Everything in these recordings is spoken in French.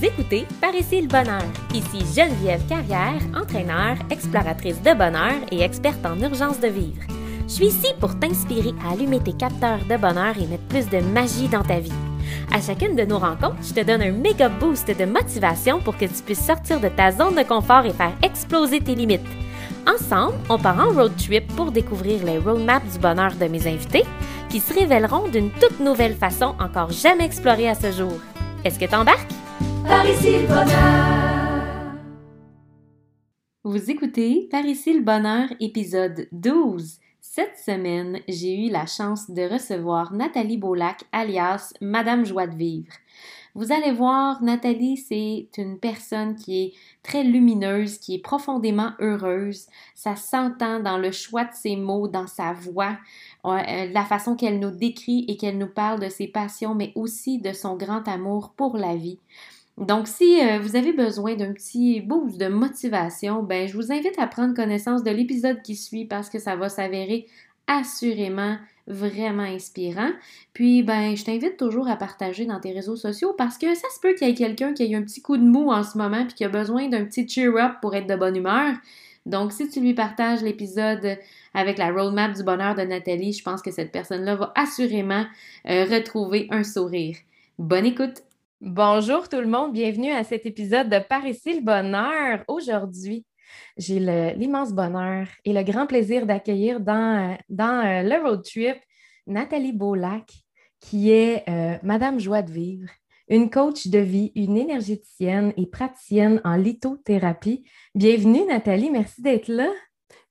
Écoutez Par ici le bonheur. Ici Geneviève Carrière, entraîneur, exploratrice de bonheur et experte en urgence de vivre. Je suis ici pour t'inspirer à allumer tes capteurs de bonheur et mettre plus de magie dans ta vie. À chacune de nos rencontres, je te donne un méga boost de motivation pour que tu puisses sortir de ta zone de confort et faire exploser tes limites. Ensemble, on part en road trip pour découvrir les roadmaps du bonheur de mes invités qui se révéleront d'une toute nouvelle façon encore jamais explorée à ce jour. Est-ce que t'embarques? Par ici le bonheur! Vous écoutez Par ici le bonheur, épisode 12. Cette semaine, j'ai eu la chance de recevoir Nathalie Beaulac, alias Madame Joie de Vivre. Vous allez voir, Nathalie, c'est une personne qui est très lumineuse, qui est profondément heureuse. Ça s'entend dans le choix de ses mots, dans sa voix, la façon qu'elle nous décrit et qu'elle nous parle de ses passions, mais aussi de son grand amour pour la vie. Donc, si euh, vous avez besoin d'un petit boost de motivation, ben, je vous invite à prendre connaissance de l'épisode qui suit parce que ça va s'avérer assurément vraiment inspirant. Puis, ben, je t'invite toujours à partager dans tes réseaux sociaux parce que ça se peut qu'il y ait quelqu'un qui ait un petit coup de mou en ce moment puis qui a besoin d'un petit cheer-up pour être de bonne humeur. Donc, si tu lui partages l'épisode avec la roadmap du bonheur de Nathalie, je pense que cette personne-là va assurément euh, retrouver un sourire. Bonne écoute! Bonjour tout le monde, bienvenue à cet épisode de Par ici le bonheur. Aujourd'hui, j'ai l'immense bonheur et le grand plaisir d'accueillir dans, euh, le road trip Nathalie Beaulac, qui est euh, Madame Joie de vivre, une coach de vie, une énergéticienne et praticienne en lithothérapie. Bienvenue Nathalie, merci d'être là.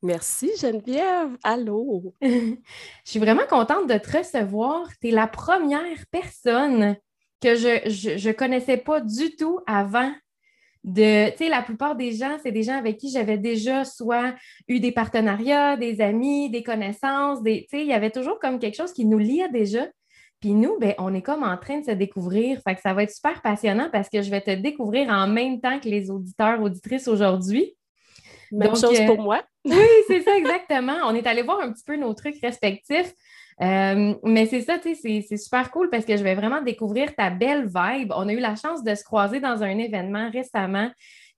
Merci Geneviève. Allô? Je suis vraiment contente de te recevoir. Tu es la première personne que je ne connaissais pas du tout avant de, tu sais, la plupart des gens, c'est des gens avec qui j'avais déjà soit eu des partenariats, des amis, des connaissances, des, tu sais, il y avait toujours comme quelque chose qui nous liait déjà. Puis nous, ben, on est comme en train de se découvrir. Fait que ça va être super passionnant parce que je vais te découvrir en même temps que les auditeurs, auditrices aujourd'hui. Même chose pour moi. Oui, c'est ça, exactement. On est allé voir un petit peu nos trucs respectifs. Euh, mais c'est ça, tu sais, c'est super cool parce que je vais vraiment découvrir ta belle vibe. On a eu la chance de se croiser dans un événement récemment.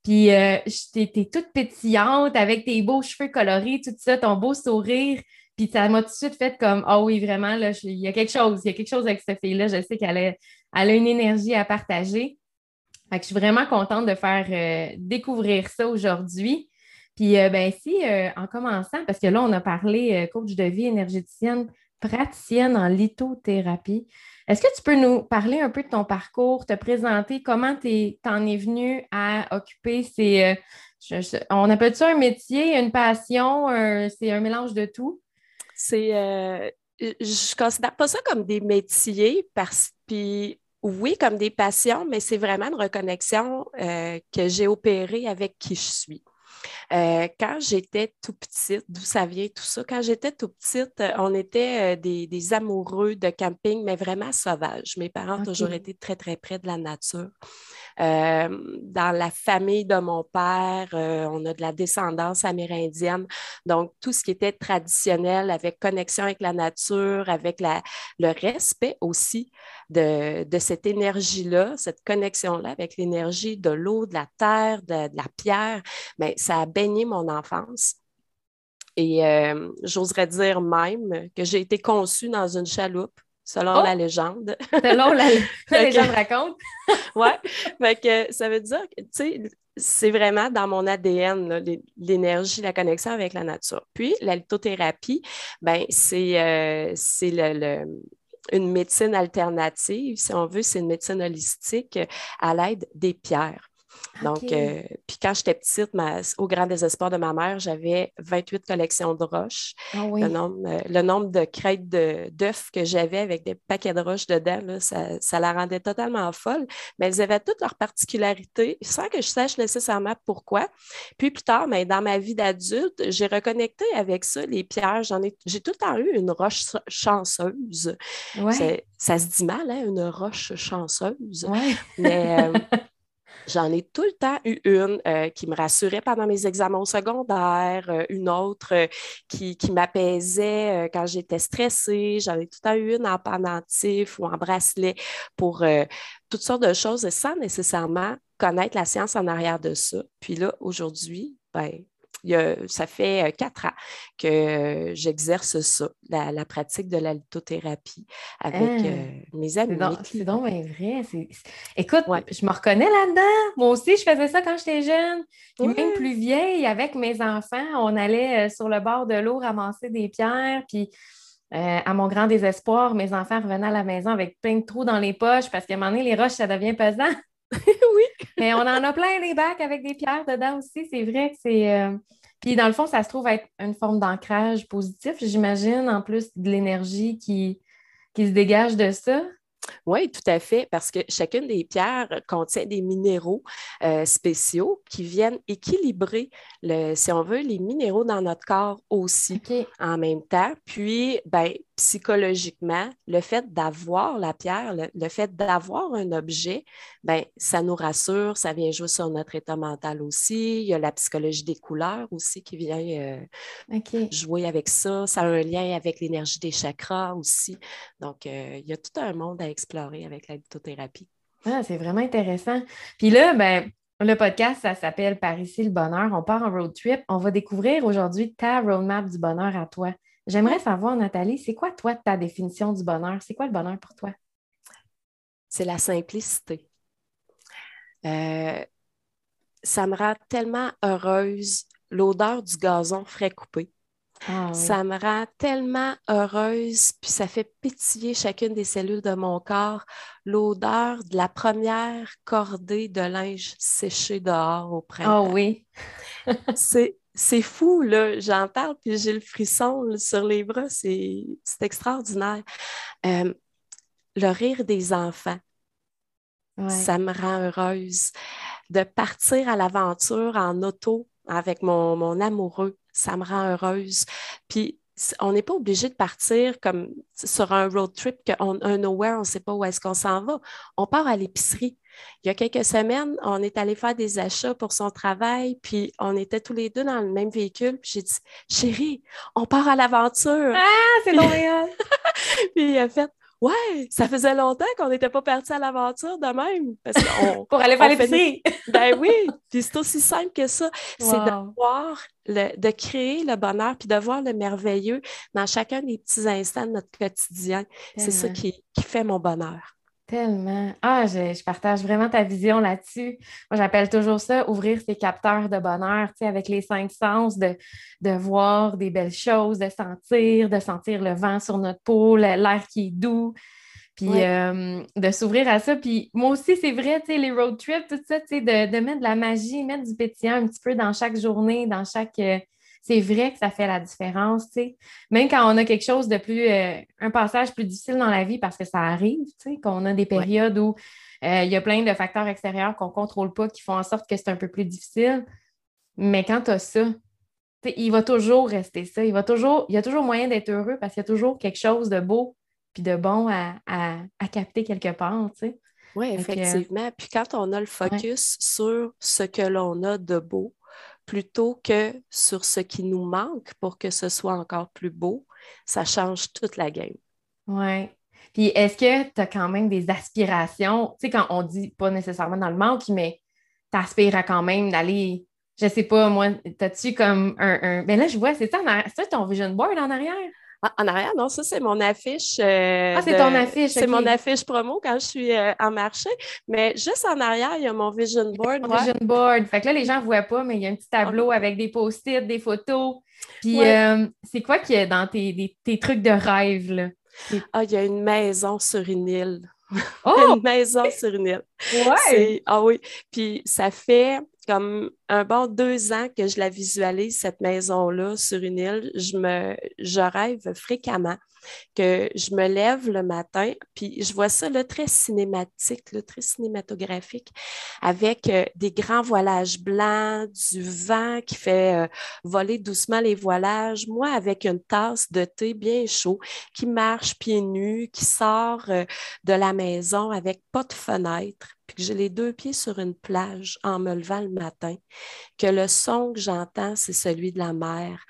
Puis, euh, t'es toute pétillante avec tes beaux cheveux colorés, tout ça, ton beau sourire. Puis, ça m'a tout de suite fait comme, oh oui, vraiment, là, il y a quelque chose, il y a quelque chose avec cette fille-là. Je sais qu'elle a, une énergie à partager. Fait je suis vraiment contente de faire euh, découvrir ça aujourd'hui. Puis, ben, si, en commençant, parce que là, on a parlé coach de vie énergéticienne, praticienne en lithothérapie. Est-ce que tu peux nous parler un peu de ton parcours, te présenter? Comment tu en es venu à occuper ces. Euh, on appelle ça un métier, une passion, c'est un mélange de tout? C'est. Euh, je ne considère pas ça comme des métiers parce puis oui, comme des passions, mais c'est vraiment une reconnexion euh, que j'ai opérée avec qui je suis. Euh, quand j'étais tout petite, d'où ça vient tout ça? Quand j'étais tout petite, euh, on était euh, des, amoureux de camping, mais vraiment sauvages. Mes parents ont toujours été très, très près de la nature. Dans la famille de mon père, on a de la descendance amérindienne. Donc, tout ce qui était traditionnel avec connexion avec la nature, avec le respect aussi de, cette énergie-là, cette connexion-là avec l'énergie de l'eau, de la terre, de, la pierre, mais ça a baigné mon enfance. Et euh, j'oserais dire même que j'ai été conçue dans une chaloupe selon oh! la légende. Selon la, légende raconte. oui, que ça veut dire que, tu sais, c'est vraiment dans mon ADN, l'énergie, la connexion avec la nature. Puis, la lithothérapie, ben, c'est euh, le, une médecine alternative, si on veut, c'est une médecine holistique à l'aide des pierres. Donc, euh, puis quand j'étais petite, au grand désespoir de ma mère, j'avais 28 collections de roches. Ah le, nombre, euh, le, nombre, de crêtes d'œufs que j'avais avec des paquets de roches dedans, ça, la rendait totalement folle. Mais elles avaient toutes leurs particularités sans que je sache nécessairement pourquoi. Puis plus tard, mais dans ma vie d'adulte, j'ai reconnecté avec ça, les pierres. J'en ai, j'ai tout le temps eu une roche chanceuse. Ça se dit mal, hein, une roche chanceuse. Ouais. Mais. Euh, J'en ai tout le temps eu une euh, qui me rassurait pendant mes examens secondaires, euh, une autre euh, qui, m'apaisait quand j'étais stressée. J'en ai tout le temps eu une en pendentif ou en bracelet pour toutes sortes de choses sans nécessairement connaître la science en arrière de ça. Puis là, aujourd'hui, ben, ça fait euh, quatre ans que j'exerce ça, la, pratique de la lithothérapie avec ah! euh, mes amis. C'est donc vrai. Écoute, je me reconnais là-dedans. Moi aussi, je faisais ça quand j'étais jeune. même plus vieille, avec mes enfants, on allait euh, sur le bord de l'eau ramasser des pierres. Puis à mon grand désespoir, mes enfants revenaient à la maison avec plein de trous dans les poches parce qu'à un moment donné, les roches, ça devient pesant. oui. Mais on en a plein des bacs avec des pierres dedans aussi. C'est vrai que c'est. Euh, puis dans le fond, ça se trouve être une forme d'ancrage positif, j'imagine, en plus de l'énergie qui, qui se dégage de ça. Oui, tout à fait, parce que chacune des pierres contient des minéraux euh, spéciaux qui viennent équilibrer, le, si on veut, les minéraux dans notre corps aussi en même temps. Puis, ben, psychologiquement, le fait d'avoir la pierre, le, fait d'avoir un objet, ben, ça nous rassure, ça vient jouer sur notre état mental aussi. Il y a la psychologie des couleurs aussi qui vient euh, jouer avec ça. Ça a un lien avec l'énergie des chakras aussi. Donc, euh, il y a tout un monde à explorer avec la lithothérapie. Ah, c'est vraiment intéressant. Puis là, ben, le podcast, ça s'appelle Par ici le bonheur. On part en road trip. On va découvrir aujourd'hui ta roadmap du bonheur à toi. J'aimerais savoir, Nathalie, c'est quoi, toi, ta définition du bonheur? C'est quoi le bonheur pour toi? C'est la simplicité. Euh, ça me rend tellement heureuse l'odeur du gazon frais coupé. Ah ça me rend tellement heureuse, puis ça fait pétiller chacune des cellules de mon corps, l'odeur de la première cordée de linge séché dehors au printemps. Ah oui. c'est c'est fou, là. J'en parle, puis j'ai le frisson sur les bras. C'est extraordinaire. Euh, le rire des enfants, ça me rend heureuse. De partir à l'aventure en auto avec mon, mon amoureux, ça me rend heureuse. Puis on n'est pas obligé de partir comme sur un road trip, un nowhere, on ne sait pas où est-ce qu'on s'en va. On part à l'épicerie. Il y a quelques semaines, on est allé faire des achats pour son travail, puis on était tous les deux dans le même véhicule. Puis j'ai dit, chérie, on part à l'aventure. Ah, c'est Montréal! puis il a fait, Ouais, ça faisait longtemps qu'on n'était pas parti à l'aventure de même. Pour aller faire l'épicerie. ben oui, puis c'est aussi simple que ça. C'est de voir, de créer le bonheur, puis de voir le merveilleux dans chacun des petits instants de notre quotidien. C'est ça qui fait mon bonheur. Tellement. Ah, je, partage vraiment ta vision là-dessus. Moi, j'appelle toujours ça ouvrir ses capteurs de bonheur, tu sais, avec les cinq sens, de, de voir des belles choses, de sentir, de sentir le vent sur notre peau, l'air qui est doux, puis euh, de s'ouvrir à ça. Puis moi aussi, c'est vrai, tu sais, les road trips, tout ça, tu sais, de, de, mettre de la magie, mettre du pétillant un petit peu dans chaque journée, dans chaque. C'est vrai que ça fait la différence, tu sais. Même quand on a quelque chose de plus, euh, un passage plus difficile dans la vie parce que ça arrive, tu sais, qu'on a des périodes où euh, il y a plein de facteurs extérieurs qu'on ne contrôle pas qui font en sorte que c'est un peu plus difficile. Mais quand tu as ça, il va toujours rester ça. Il, va toujours, il y a toujours moyen d'être heureux parce qu'il y a toujours quelque chose de beau puis de bon à, capter quelque part, tu sais. Oui, effectivement. Puis quand on a le focus sur ce que l'on a de beau, plutôt que sur ce qui nous manque pour que ce soit encore plus beau, ça change toute la game. Oui. Puis est-ce que tu as quand même des aspirations? Tu sais, quand on dit pas nécessairement dans le manque, mais tu aspires à quand même d'aller, je sais pas, moi, as-tu comme un, un. Ben là, je vois, c'est ça, c'est ton vision board en arrière? Ah, en arrière, non, ça, c'est mon affiche. Euh, ah, c'est ton affiche. C'est mon affiche promo quand je suis euh, en marché. Mais juste en arrière, il y a mon vision board. vision board. Fait que là, les gens ne voient pas, mais il y a un petit tableau avec des post-it, des photos. Puis, euh, c'est quoi qui est dans tes, trucs de rêve, là? Ah, il y a une maison sur une île. Oh! une maison sur une île. Ouais! Ah oui. Puis, ça fait comme un bon deux ans que je la visualise, cette maison-là, sur une île. Je, me, je rêve fréquemment que je me lève le matin, puis je vois ça là, très cinématique, là, très cinématographique, avec euh, des grands voilages blancs, du vent qui fait euh, voler doucement les voilages, moi avec une tasse de thé bien chaud, qui marche pieds nus, qui sort euh, de la maison avec pas de fenêtre, puis que j'ai les deux pieds sur une plage en me levant le matin, que le son que j'entends, c'est celui de la mer,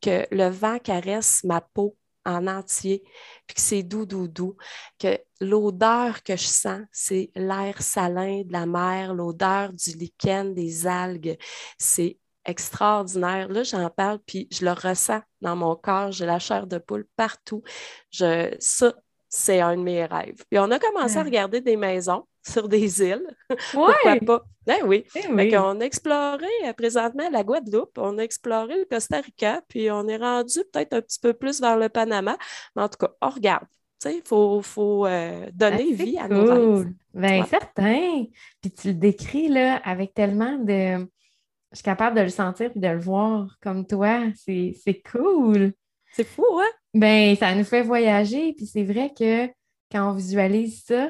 que le vent caresse ma peau en entier, puis que c'est doux, doux, doux, que l'odeur que je sens, c'est l'air salin de la mer, l'odeur du lichen, des algues. C'est extraordinaire. Là, j'en parle, puis je le ressens dans mon corps. J'ai la chair de poule partout. Je, ça, c'est un de mes rêves. Puis on a commencé à regarder des maisons sur des îles. Pourquoi pas? Ben oui. Eh on a exploré euh, présentement la Guadeloupe, on a exploré le Costa Rica, puis on est rendu peut-être un petit peu plus vers le Panama. Mais en tout cas, on regarde. Il faut, faut euh, donner ah, vie à nos rêves. Bien, certain. Puis tu le décris là, avec tellement de. Je suis capable de le sentir et de le voir comme toi. C'est cool. C'est fou, hein? Ben, ça nous fait voyager. Puis c'est vrai que quand on visualise ça,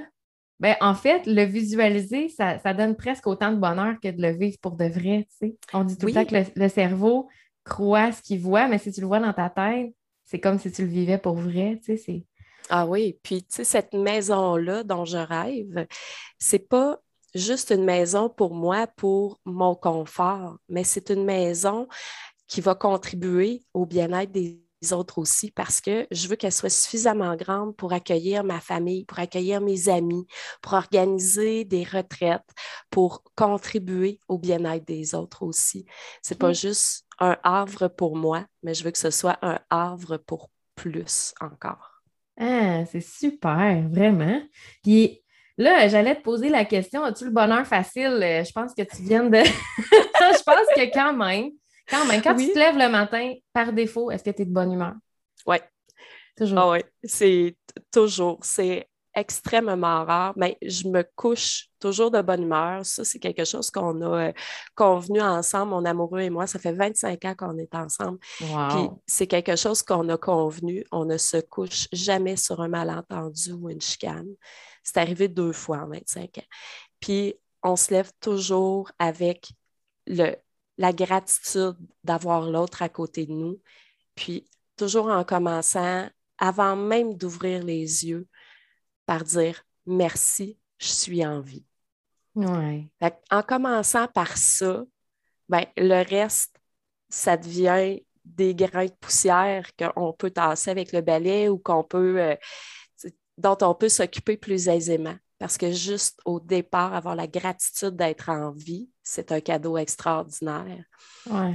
ben, en fait, le visualiser, ça, donne presque autant de bonheur que de le vivre pour de vrai. On dit tout le temps que le, cerveau croit ce qu'il voit, mais si tu le vois dans ta tête, c'est comme si tu le vivais pour vrai. Ah oui, puis tu sais, cette maison-là dont je rêve, c'est pas juste une maison pour moi, pour mon confort, mais c'est une maison qui va contribuer au bien-être des autres aussi parce que je veux qu'elle soit suffisamment grande pour accueillir ma famille, pour accueillir mes amis, pour organiser des retraites, pour contribuer au bien-être des autres aussi. C'est pas mmh. juste un havre pour moi, mais je veux que ce soit un havre pour plus encore. Ah, c'est super, vraiment. Puis là, j'allais te poser la question, as-tu le bonheur facile? Je pense que tu viens de... je pense que quand même, quand même, quand tu te lèves le matin, par défaut, est-ce que tu es de bonne humeur? Oui. Toujours. Ah oui, c'est toujours. C'est extrêmement rare, mais je me couche toujours de bonne humeur. Ça, c'est quelque chose qu'on a euh, convenu ensemble, mon amoureux et moi. Ça fait 25 ans qu'on est ensemble. Puis c'est quelque chose qu'on a convenu. On ne se couche jamais sur un malentendu ou une chicane. C'est arrivé deux fois en 25 ans. Puis on se lève toujours avec le, la gratitude d'avoir l'autre à côté de nous, puis toujours en commençant, avant même d'ouvrir les yeux, par dire merci, je suis en vie. en commençant par ça, ben, le reste, ça devient des grains de poussière qu'on peut tasser avec le balai ou qu'on peut, euh, dont on peut s'occuper plus aisément. Parce que juste au départ, avoir la gratitude d'être en vie, c'est un cadeau extraordinaire.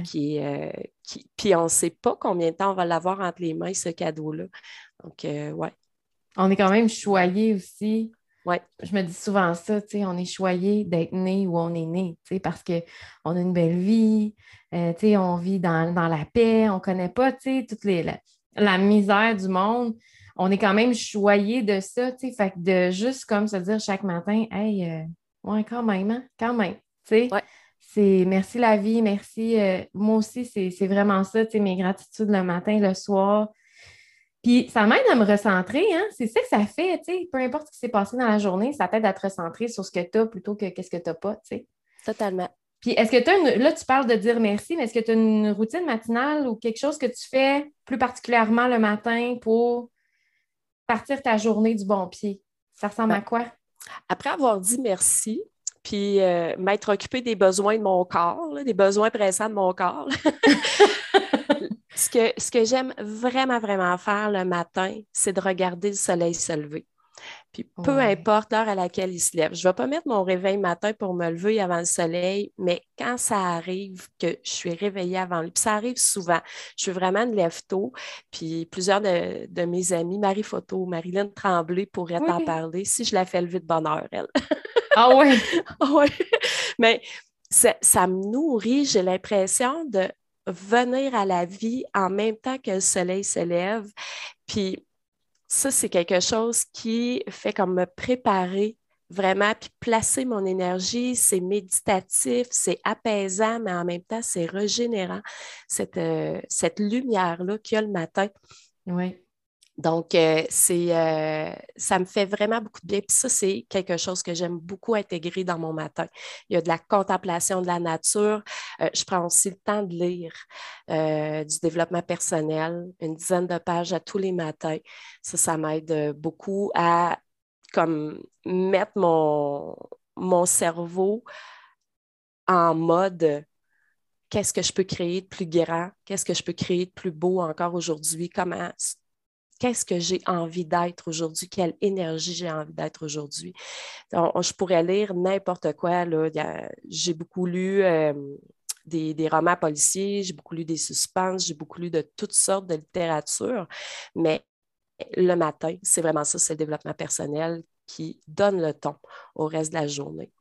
Qui, euh, qui, puis on ne sait pas combien de temps on va l'avoir entre les mains, ce cadeau-là. Donc, euh, ouais. On est quand même choyé aussi. Ouais. Je me dis souvent ça, tu sais, on est choyé d'être né où on est né, tu sais, parce qu'on a une belle vie, euh, tu sais, on vit dans, la paix, on ne connaît pas, tu sais, toute les, la misère du monde on est quand même choyé de ça, tu sais, fait que de juste comme se dire chaque matin, hey, euh, ouais, quand même, hein, quand même, tu sais. C'est merci la vie, merci. Euh, moi aussi, c'est vraiment ça, tu sais, mes gratitudes le matin, le soir. Puis ça m'aide à me recentrer, hein? C'est ça que ça fait, tu sais. Peu importe ce qui s'est passé dans la journée, ça t'aide à te recentrer sur ce que tu as plutôt que qu'est-ce que tu n'as pas, tu sais. Totalement. Puis est-ce que tu as une... Là, tu parles de dire merci, mais est-ce que tu as une routine matinale ou quelque chose que tu fais plus particulièrement le matin pour partir ta journée du bon pied? Ça ressemble à quoi? Après avoir dit merci, puis euh, m'être occupé des besoins de mon corps, des besoins pressants de mon corps. ce que, ce que j'aime vraiment, vraiment faire le matin, c'est de regarder le soleil se lever. Puis peu importe l'heure à laquelle il se lève. Je ne vais pas mettre mon réveil matin pour me lever avant le soleil, mais quand ça arrive que je suis réveillée avant lui, puis ça arrive souvent, je suis vraiment de lève tôt, puis plusieurs de, mes amis, Marie Photo, Marilyn Tremblay pourraient en parler si je la fais lever de bonne heure, elle. ah oui? ah oui. Mais ça, ça me nourrit, j'ai l'impression de venir à la vie en même temps que le soleil se lève. Puis ça, c'est quelque chose qui fait comme me préparer vraiment, puis placer mon énergie, c'est méditatif, c'est apaisant, mais en même temps, c'est régénérant, cette, euh, lumière-là qu'il y a le matin. Oui. Donc, euh, euh, ça me fait vraiment beaucoup de bien. Puis ça, c'est quelque chose que j'aime beaucoup intégrer dans mon matin. Il y a de la contemplation de la nature. Euh, je prends aussi le temps de lire du développement personnel, une dizaine de pages à tous les matins. Ça, ça m'aide beaucoup à comme mettre mon, mon cerveau en mode qu'est-ce que je peux créer de plus grand, qu'est-ce que je peux créer de plus beau encore aujourd'hui, comment qu'est-ce que j'ai envie d'être aujourd'hui, quelle énergie j'ai envie d'être aujourd'hui? Je pourrais lire n'importe quoi. J'ai beaucoup lu euh, des, romans policiers, j'ai beaucoup lu des suspens, j'ai beaucoup lu de toutes sortes de littérature, mais le matin, c'est vraiment ça, c'est le développement personnel qui donne le ton au reste de la journée.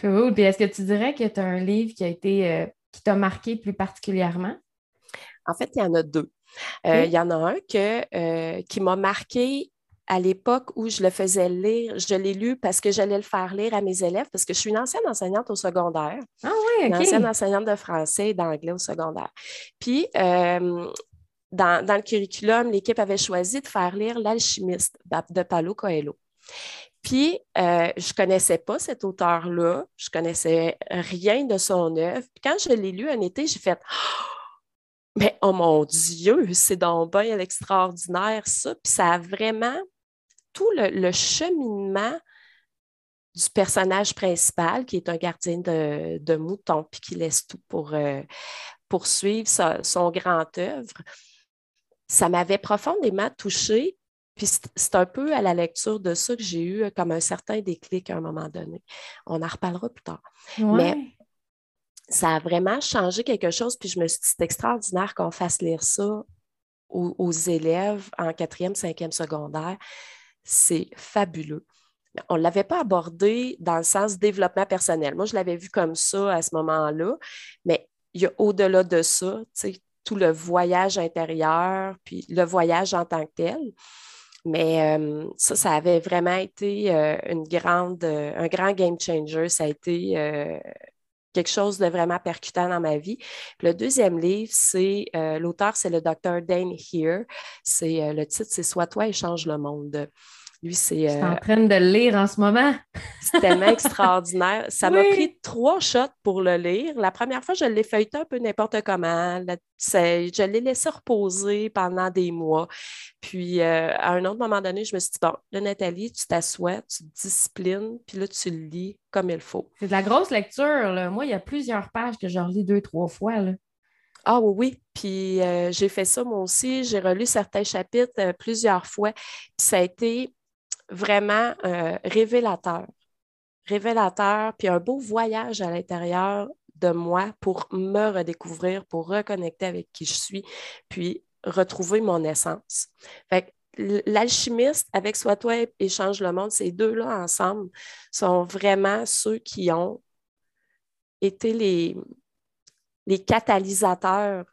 Cool. Puis est-ce que tu dirais que tu as un livre qui a été euh, qui t'a marqué plus particulièrement? En fait, il y en a deux. Euh, il y en a un que, euh, qui m'a marqué à l'époque où je le faisais lire, je l'ai lu parce que j'allais le faire lire à mes élèves, parce que je suis une ancienne enseignante au secondaire. Ah oui, Une ancienne enseignante de français et d'anglais au secondaire. Puis, euh, dans, le curriculum, l'équipe avait choisi de faire lire L'alchimiste de Paulo Coelho. Puis, je ne connaissais pas cet auteur-là, je ne connaissais rien de son œuvre. Puis, quand je l'ai lu un été, j'ai fait mais oh mon Dieu, c'est donc bien l'extraordinaire, ça. Puis ça a vraiment tout le, cheminement du personnage principal, qui est un gardien de, de mouton, puis qui laisse tout pour euh, poursuivre son grand œuvre. Ça m'avait profondément touchée. Puis c'est un peu à la lecture de ça que j'ai eu comme un certain déclic à un moment donné. On en reparlera plus tard. Mais ça a vraiment changé quelque chose. Puis je me suis dit, c'est extraordinaire qu'on fasse lire ça aux, élèves en quatrième, cinquième secondaire. C'est fabuleux. On ne l'avait pas abordé dans le sens développement personnel. Moi, je l'avais vu comme ça à ce moment-là, mais il y a au-delà de ça, tout le voyage intérieur, puis le voyage en tant que tel. Mais euh, ça, ça avait vraiment été euh, une grande, euh, un grand game changer. Ça a été quelque chose de vraiment percutant dans ma vie. le deuxième livre, c'est euh, l'auteur, c'est le docteur Dane Here. C'est euh, le titre, c'est Sois toi et change le monde. Lui, c'est. Je suis en euh, train de le lire en ce moment. c'est tellement extraordinaire. Ça m'a pris trois shots pour le lire. La première fois, je l'ai feuilleté un peu n'importe comment. je l'ai laissé reposer pendant des mois. Puis, euh, à un autre moment donné, je me suis dit, bon, là, Nathalie, tu t'assois, tu te disciplines, puis là, tu le lis comme il faut. C'est de la grosse lecture. Là. Moi, il y a plusieurs pages que je relis deux, trois fois. Là. Ah oui, oui. Puis euh, j'ai fait ça moi aussi. J'ai relu certains chapitres plusieurs fois. Puis ça a été vraiment euh, révélateur. Révélateur, puis un beau voyage à l'intérieur de moi pour me redécouvrir, pour reconnecter avec qui je suis, puis retrouver mon essence. Fait l'alchimiste avec Soit toi et Change le monde, ces deux-là ensemble sont vraiment ceux qui ont été les, les catalysateurs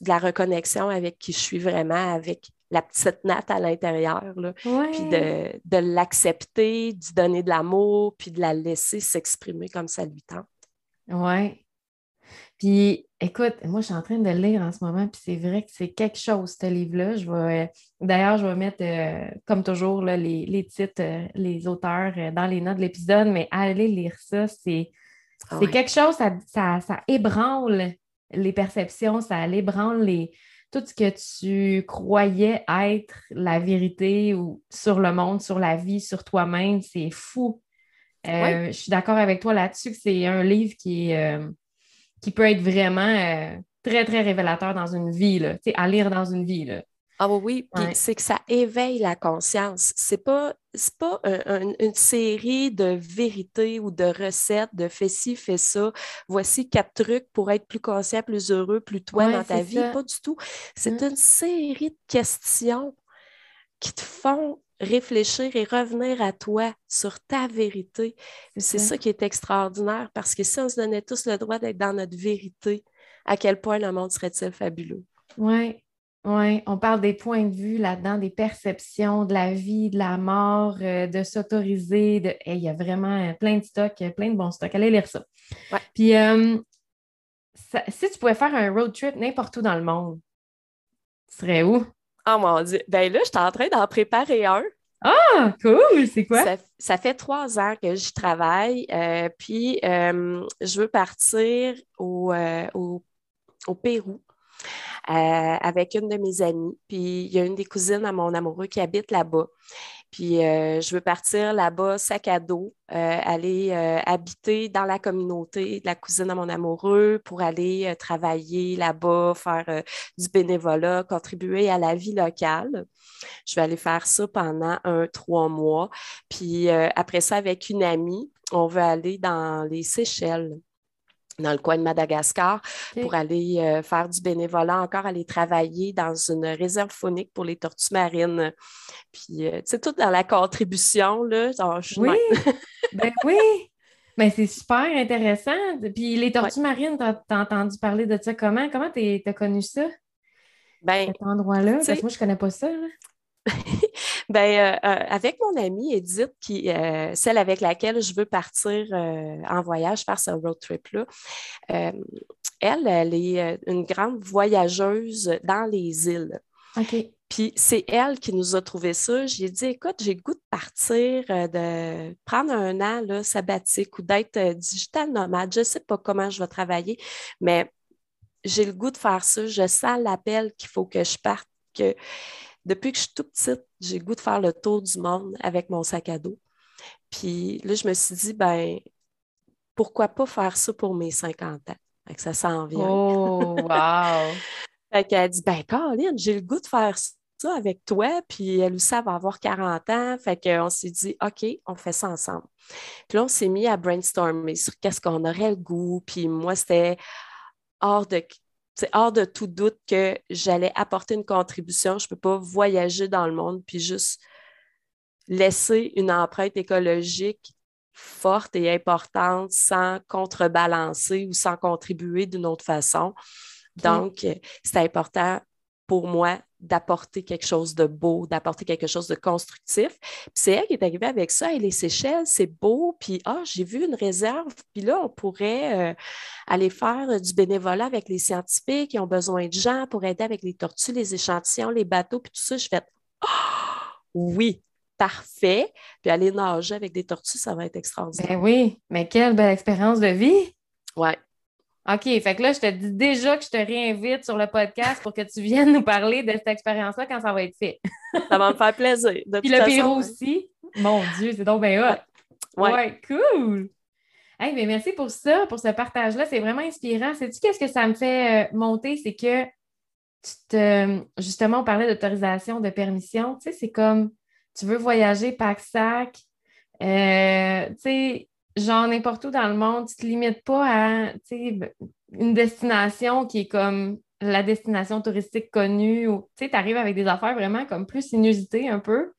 de la reconnexion avec qui je suis vraiment, avec la petite natte à l'intérieur, puis de, de l'accepter, d'y donner de l'amour, puis de la laisser s'exprimer comme ça lui tente. Oui. Puis, écoute, moi, je suis en train de le lire en ce moment, puis c'est vrai que c'est quelque chose, ce livre-là. Je vais, d'ailleurs, je vais mettre, euh, comme toujours, les, titres, euh, les auteurs euh, dans les notes de l'épisode, mais aller lire ça, c'est, ah quelque chose, ça, ça, ça, ébranle les perceptions, ça ébranle les, tout ce que tu croyais être la vérité ou sur le monde, sur la vie, sur toi-même, c'est fou. Euh, je suis d'accord avec toi là-dessus que c'est un livre qui, euh, qui peut être vraiment euh, très, très révélateur dans une vie, là, à lire dans une vie. Là. Ah oui, puis c'est que ça éveille la conscience. C'est pas, pas une série de vérités ou de recettes de fais ci, fais ça. Voici quatre trucs pour être plus conscient, plus heureux, plus toi dans ta vie. Pas du tout. C'est mmh. une série de questions qui te font réfléchir et revenir à toi sur ta vérité. C'est ça qui est extraordinaire parce que si on se donnait tous le droit d'être dans notre vérité, à quel point le monde serait-il fabuleux? Oui, oui, on parle des points de vue là-dedans, des perceptions de la vie, de la mort, euh, de s'autoriser. De... il y a vraiment euh, plein de stocks, euh, plein de bons stocks. Allez lire ça. Puis, si tu pouvais faire un road trip n'importe où dans le monde, tu serais où? Oh mon Dieu. Ben là, je suis en train d'en préparer un. Ah, cool! C'est quoi? Ça, ça fait trois ans que j'y travaille. puis, je veux partir au, au, au Pérou avec une de mes amies. Puis, il y a une des cousines à mon amoureux qui habite là-bas. Puis, euh, je veux partir là-bas, sac à dos, euh, aller euh, habiter dans la communauté de la cousine à mon amoureux pour aller euh, travailler là-bas, faire euh, du bénévolat, contribuer à la vie locale. Je vais aller faire ça pendant un, trois mois. Puis euh, après ça, avec une amie, on veut aller dans les Seychelles dans le coin de Madagascar pour aller euh, faire du bénévolat, encore aller travailler dans une réserve faunique pour les tortues marines. Puis, euh, tu sais, tout dans la contribution, là. genre, je- Oui, ben oui. Ben c'est super intéressant. Puis les tortues marines, t'as entendu parler de ça comment? Comment t'as connu ça, Ben, cet endroit-là? Parce que moi, je connais pas ça. là. Ben, euh, euh, avec mon amie Edith, qui, euh, celle avec laquelle je veux partir euh, en voyage, faire ce road trip-là, elle, elle est une grande voyageuse dans les îles. OK. Puis c'est elle qui nous a trouvé ça. J'ai dit, écoute, j'ai le goût de partir, de prendre un an là, sabbatique ou d'être digital nomade. Je ne sais pas comment je vais travailler, mais j'ai le goût de faire ça. Je sens l'appel qu'il faut que je parte. Que depuis que je suis toute petite, j'ai le goût de faire le tour du monde avec mon sac à dos. Puis là, je me suis dit, ben, pourquoi pas faire ça pour mes 50 ans? Fait que ça s'en vient. Oh, wow! Fait qu'elle dit, ben, Caroline, j'ai le goût de faire ça avec toi. Puis elle aussi, elle va avoir 40 ans. Fait qu'on s'est dit, OK, on fait ça ensemble. Puis là, on s'est mis à brainstormer sur qu'est-ce qu'on aurait le goût. Puis moi, c'était hors de, c'est hors de tout doute que j'allais apporter une contribution. Je ne peux pas voyager dans le monde puis juste laisser une empreinte écologique forte et importante sans contrebalancer ou sans contribuer d'une autre façon. Donc, euh, c'est important pour moi d'apporter quelque chose de beau, d'apporter quelque chose de constructif. Puis c'est elle qui est arrivée avec ça. Et les Seychelles, c'est beau. Puis, ah, j'ai vu une réserve. Puis là, on pourrait euh, aller faire euh, du bénévolat avec les scientifiques qui ont besoin de gens pour aider avec les tortues, les échantillons, les bateaux, puis tout ça. Je fais, ah, oui, parfait. Puis aller nager avec des tortues, ça va être extraordinaire. Ben oui, mais quelle belle expérience de vie! Ouais. OK, fait que là, je te dis déjà que je te réinvite sur le podcast pour que tu viennes nous parler de cette expérience-là quand ça va être fait. Ça va me faire plaisir. De Puis toute le Pérou aussi. Mon Dieu, c'est donc bien hot. Ouais. Ouais, cool. Hey, mais merci pour ça, pour ce partage-là. C'est vraiment inspirant. Sais-tu qu'est-ce que ça me fait euh, monter? C'est que tu te. Justement, on parlait d'autorisation, de permission. Tu sais, c'est comme tu veux voyager pack-sac. Euh, tu sais, genre n'importe où dans le monde, tu te limites pas à une destination qui est comme la destination touristique connue. ou Tu arrives avec des affaires vraiment comme plus inusitées un peu.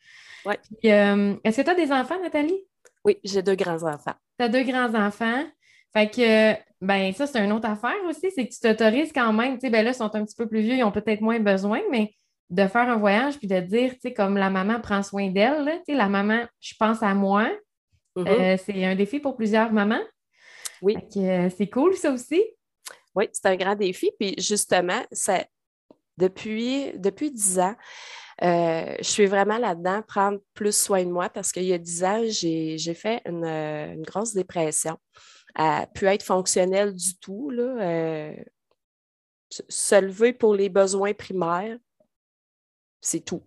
Ouais. Euh, Est-ce que tu as des enfants, Nathalie? Oui, j'ai deux grands-enfants. Tu as deux grands-enfants. Fait que, ben, ça, c'est une autre affaire aussi, c'est que tu t'autorises quand même, tu sais, ben là, ils sont un petit peu plus vieux, ils ont peut-être moins besoin, mais de faire un voyage puis de dire, tu sais, comme la maman prend soin d'elle, tu sais, la maman, je pense à moi, Mhm. Euh, c'est un défi pour plusieurs mamans. Oui. Euh, c'est cool, ça aussi. Oui, c'est un grand défi. Puis justement, ça, depuis, depuis 10 ans, euh, je suis vraiment là-dedans, prendre plus soin de moi parce qu'il y a 10 ans, j'ai fait une, une grosse dépression. Elle pu être fonctionnelle du tout, là, se- se lever pour les besoins primaires, c'est tout.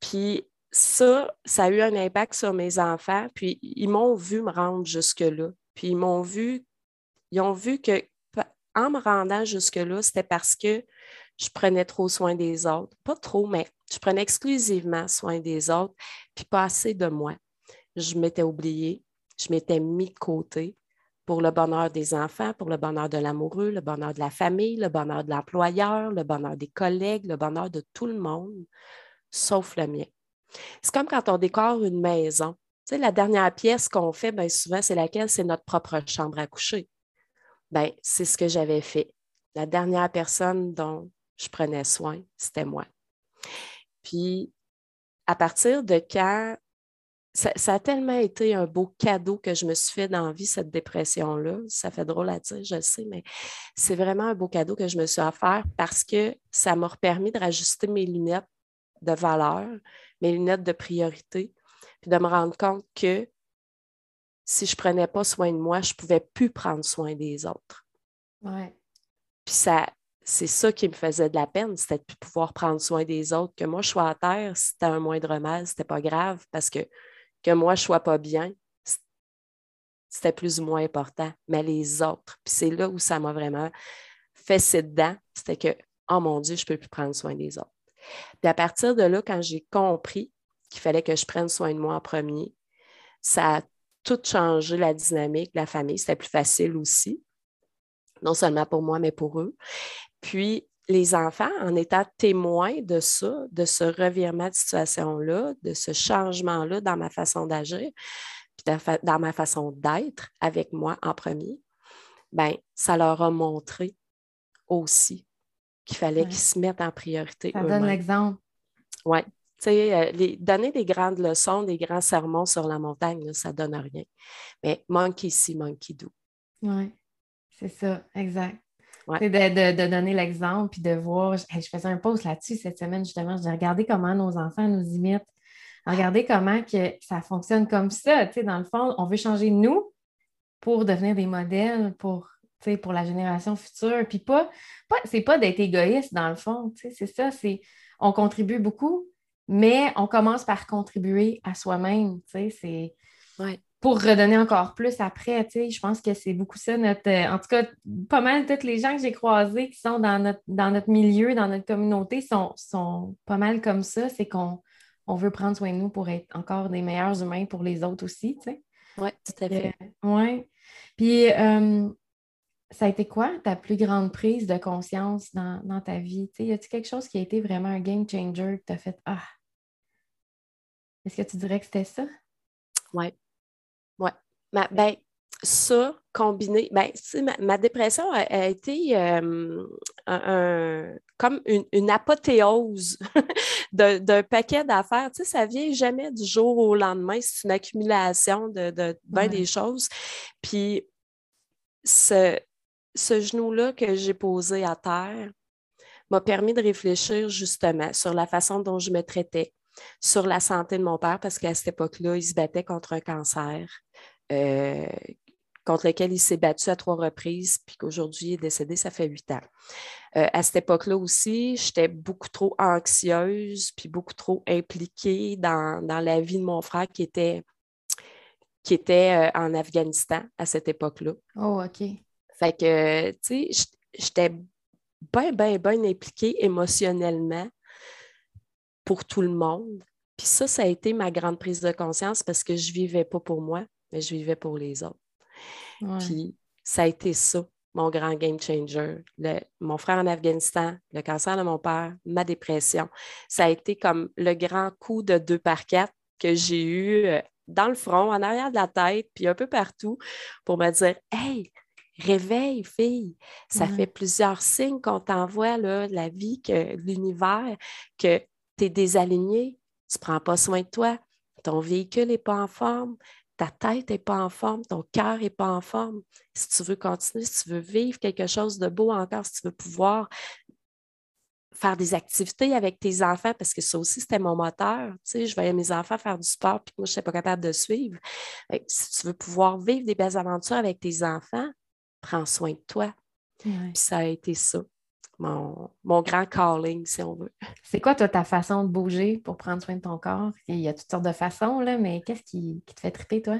Puis ça, ça a eu un impact sur mes enfants, puis ils m'ont vu me rendre jusque-là. Puis ils m'ont vu, ils ont vu que en me rendant jusque-là, c'était parce que je prenais trop soin des autres. Pas trop, mais je prenais exclusivement soin des autres, puis pas assez de moi. Je m'étais oubliée, je m'étais mis de côté pour le bonheur des enfants, pour le bonheur de l'amoureux, le bonheur de la famille, le bonheur de l'employeur, le bonheur des collègues, le bonheur de tout le monde, sauf le mien. C'est comme quand on décore une maison. Tu sais, la dernière pièce qu'on fait, bien souvent, c'est laquelle? C'est notre propre chambre à coucher. Bien, c'est ce que j'avais fait. La dernière personne dont je prenais soin, c'était moi. Puis, à partir de quand, ça, a tellement été un beau cadeau que je me suis fait dans vie, cette dépression-là. Ça fait drôle à dire, je le sais, mais c'est vraiment un beau cadeau que je me suis offert parce que ça m'a permis de rajuster mes lunettes de valeur, mes lunettes de priorité, puis de me rendre compte que si je ne prenais pas soin de moi, je ne pouvais plus prendre soin des autres. Ouais. Puis ça, c'est ça qui me faisait de la peine, c'était de pouvoir prendre soin des autres. Que moi, je sois à terre, c'était un moindre mal, c'était pas grave, parce que que moi, je sois pas bien, c'était plus ou moins important. Mais les autres, puis c'est là où ça m'a vraiment fait dedans, c'était que, oh mon Dieu, je peux plus prendre soin des autres. Puis à partir de là, quand j'ai compris qu'il fallait que je prenne soin de moi en premier, ça a tout changé la dynamique la famille. C'était plus facile aussi, non seulement pour moi, mais pour eux. Puis les enfants, en étant témoins de ça, de ce revirement de situation-là, de ce changement-là dans ma façon d'agir, puis dans ma façon d'être avec moi en premier, ben ça leur a montré aussi qu'il fallait qu'ils se mettent en priorité. Ça donne l'exemple. Oui. Tu sais, euh, donner des grandes leçons, des grands sermons sur la montagne, ça ne donne rien. Mais monkey ici, monkey do. Oui, c'est ça, exact. De, donner l'exemple puis de voir. Je, faisais un post là-dessus cette semaine, justement. Je regardé comment nos enfants nous imitent. Regardez comment que ça fonctionne comme ça. dans le fond, on veut changer nous pour devenir des modèles pour, pour la génération future. Puis pas, pas c'est pas d'être égoïste dans le fond. C'est ça, c'est on contribue beaucoup, mais on commence par contribuer à soi-même. C'est pour redonner encore plus après. Je pense que c'est beaucoup ça, notre, euh, en tout cas, pas mal tous les gens que j'ai croisés qui sont dans notre, dans notre milieu, dans notre communauté, sont, sont pas mal comme ça. C'est qu'on on veut prendre soin de nous pour être encore des meilleurs humains pour les autres aussi. Oui, tout à fait. oui. Puis, euh, ça a été quoi ta plus grande prise de conscience dans, ta vie? y a-t-il quelque chose qui a été vraiment un game changer que tu as fait Ah! Est-ce que tu dirais que c'était ça? Oui. Oui. Ben, ça, combiné, ben, ma, dépression a, été euh, comme une, apothéose d'un paquet d'affaires. Tu sais, ça vient jamais du jour au lendemain, c'est une accumulation de, de bien des choses. Puis ce, ce genou-là que j'ai posé à terre m'a permis de réfléchir justement sur la façon dont je me traitais, sur la santé de mon père, parce qu'à cette époque-là, il se battait contre un cancer. Euh, contre lequel il s'est battu à trois reprises, puis qu'aujourd'hui il est décédé, ça fait huit ans. Euh, à cette époque-là aussi, j'étais beaucoup trop anxieuse, puis beaucoup trop impliquée dans, la vie de mon frère qui était, qui était euh, en Afghanistan à cette époque-là. Oh, OK. Fait que, tu sais, j'étais bien, bien, bien impliquée émotionnellement pour tout le monde. Puis ça, ça a été ma grande prise de conscience parce que je ne vivais pas pour moi, mais je vivais pour les autres. Puis ça a été ça, mon grand game changer. mon frère en Afghanistan, le cancer de mon père, ma dépression. Ça a été comme le grand coup de deux par quatre que j'ai eu euh, dans le front, en arrière de la tête, puis un peu partout pour me dire Hey, réveille, fille. Ça fait plusieurs signes qu'on t'envoie, la vie, que l'univers, que tu es désaligné, tu ne prends pas soin de toi, ton véhicule n'est pas en forme, ta tête n'est pas en forme, ton cœur n'est pas en forme. Si tu veux continuer, si tu veux vivre quelque chose de beau encore, si tu veux pouvoir faire des activités avec tes enfants, parce que ça aussi, c'était mon moteur. Tu sais, je voyais mes enfants faire du sport, puis moi, je n'étais pas capable de suivre. Si tu veux pouvoir vivre des belles aventures avec tes enfants, prends soin de toi. Puis ça a été ça mon, grand calling, si on veut. C'est quoi, toi, ta façon de bouger pour prendre soin de ton corps? Il y a toutes sortes de façons, là, mais qu'est-ce qui, te fait triper, toi?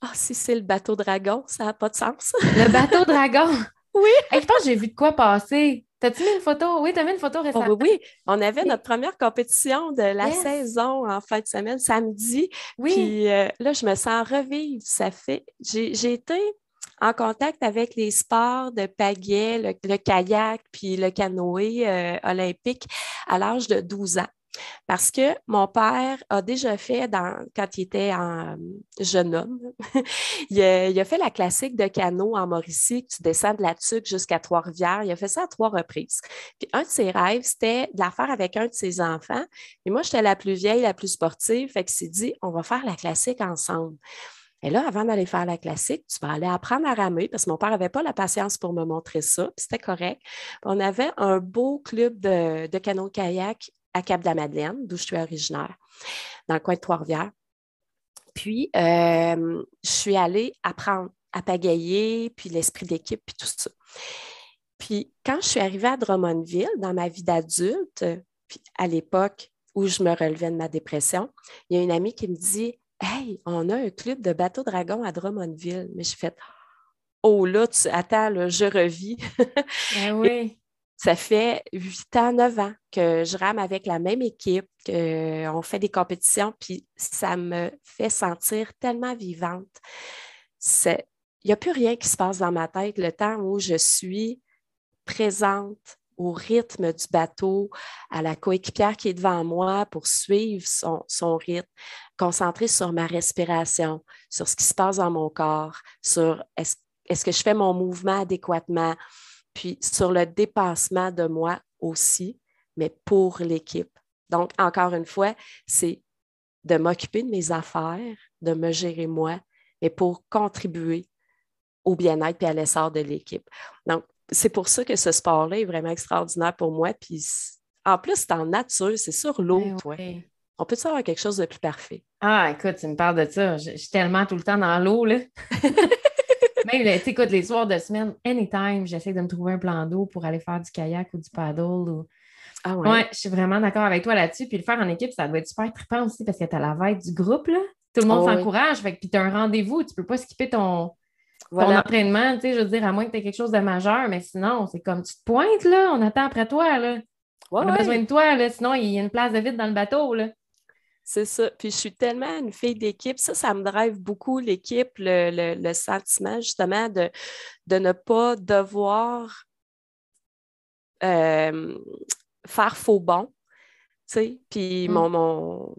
Ah, si c'est le bateau dragon, ça n'a pas de sens. le bateau dragon? Oui. je pense que j'ai vu de quoi passer. T'as-tu mis une photo? Oui, t'as mis une photo oh, récemment. oui, on avait notre première compétition de la saison en fin de semaine, samedi. Oui. Puis euh, là, je me sens revivre. Ça fait. J'ai été en contact avec les sports de pagaie, le, kayak, puis le canoë euh, olympique à l'âge de 12 ans. Parce que mon père a déjà fait, quand il était un jeune homme, il, a, fait la classique de canot en Mauricie, tu descends de la Tuque jusqu'à Trois-Rivières. Il a fait ça à trois reprises. Puis un de ses rêves, c'était de la faire avec un de ses enfants. Et moi, j'étais la plus vieille, la plus sportive. Fait qu'il s'est dit, on va faire la classique ensemble. Et là, avant d'aller faire la classique, tu vas aller apprendre à ramer parce que mon père n'avait pas la patience pour me montrer ça, puis c'était correct. On avait un beau club de, de canot-kayak à Cap-de-la-Madeleine, d'où je suis originaire, dans le coin de Trois-Rivières. Puis, euh, je suis allée apprendre à pagayer, puis l'esprit d'équipe, puis tout ça. Puis, quand je suis arrivée à Drummondville, dans ma vie d'adulte, puis à l'époque où je me relevais de ma dépression, il y a une amie qui me dit Hey, on a un club de bateau dragon à Drummondville. Mais j'ai fait Oh là, tu attends, je revis. Ben oui. Ça fait huit ans, neuf ans que je rame avec la même équipe, qu'on fait des compétitions, puis ça me fait sentir tellement vivante. Il n'y a plus rien qui se passe dans ma tête le temps où je suis présente au rythme du bateau, à la coéquipière qui est devant moi pour suivre son, son rythme, concentrée sur ma respiration, sur ce qui se passe dans mon corps, sur est-ce est-ce que je fais mon mouvement adéquatement, puis sur le dépassement de moi aussi, mais pour l'équipe. Donc, encore une fois, c'est de m'occuper de mes affaires, de me gérer moi, mais pour contribuer au bien-être et à l'essor de l'équipe. Donc, c'est pour ça que ce sport-là est vraiment extraordinaire pour moi. Puis, en plus, c'est en nature, c'est sur l'eau, Ben toi. ouais. On peut avoir quelque chose de plus parfait? Ah, écoute, tu me parles de ça. Je je suis tellement tout le temps dans l'eau, là. Même, là, écoute, les soirs de semaine, anytime, j'essaie de me trouver un plan d'eau pour aller faire du kayak ou du paddle. Ou... Ah Ouais, je suis vraiment d'accord avec toi là-dessus. Puis le faire en équipe, ça doit être super trippant aussi parce que tu as la veille du groupe, là. Tout le monde Oh oui. s'encourage. Fait que puis tu as un rendez-vous. Tu peux pas skipper ton, ton Voilà. entraînement, tu sais, je veux dire, à moins que tu aies quelque chose de majeur, mais sinon, c'est comme tu te pointes, là, on attend après toi, là. Ouais, on a ouais. besoin de toi, là, sinon il y a une place de vide dans le bateau, là. C'est ça. Puis je suis tellement une fille d'équipe. Ça, ça me drive beaucoup l'équipe, le, le- le sentiment justement de, de ne pas devoir euh, faire faux bon. tu sais. Puis Mm. mon, mon,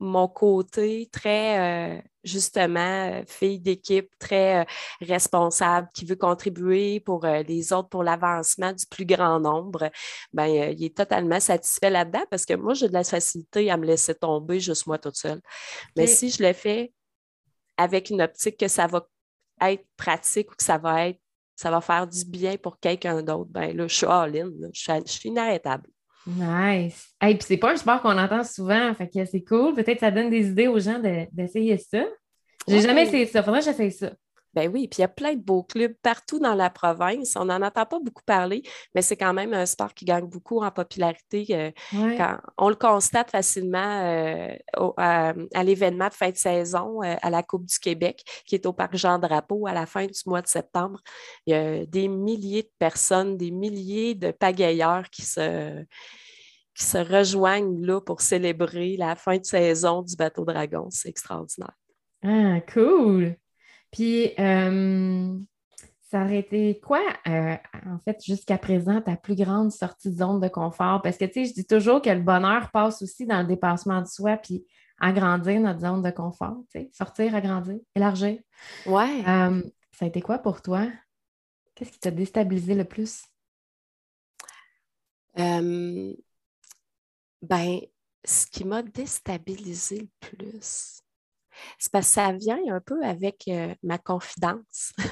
mon côté très, euh, justement, euh, fille d'équipe, très euh, responsable, qui veut contribuer pour euh, les autres, pour l'avancement du plus grand nombre, ben, il est totalement satisfait là-dedans parce que moi, j'ai de la facilité à me laisser tomber juste moi toute seule. Mais si je le fais avec une optique que ça va être pratique ou que ça va être ça va faire du bien pour quelqu'un d'autre, ben là, je suis all-in, je je suis inarrêtable. Nice. Hey, puis c'est pas un sport qu'on entend souvent, fait que c'est cool. Peut-être que ça donne des idées aux gens de- d'essayer ça. J'ai Ouais. jamais essayé ça. Faudrait que j'essaye ça. Ben oui, puis il y a plein de beaux clubs partout dans la province. On n'en entend pas beaucoup parler, mais c'est quand même un sport qui gagne beaucoup en popularité. euh, Ouais. quand- on le constate facilement euh, au- à, à l'événement de fin de saison euh, à la Coupe du Québec, qui est au Parc Jean-Drapeau à la fin du mois de septembre. Il y a des milliers de personnes, des milliers de pagayeurs qui se, qui se rejoignent là pour célébrer la fin de saison du bateau dragon. C'est extraordinaire. Ah, cool. Puis, euh, ça aurait été quoi, euh, en fait, jusqu'à présent, ta plus grande sortie de zone de confort? Parce que, tu sais, je dis toujours que le bonheur passe aussi dans le dépassement de soi, puis agrandir notre zone de confort, tu sais, sortir, agrandir, élargir. Ouais. Euh, ça a été quoi pour toi? Qu'est-ce qui t'a déstabilisé le plus? Euh, ben, ce qui m'a déstabilisé le plus, c'est parce que ça vient un peu avec euh, ma confidence.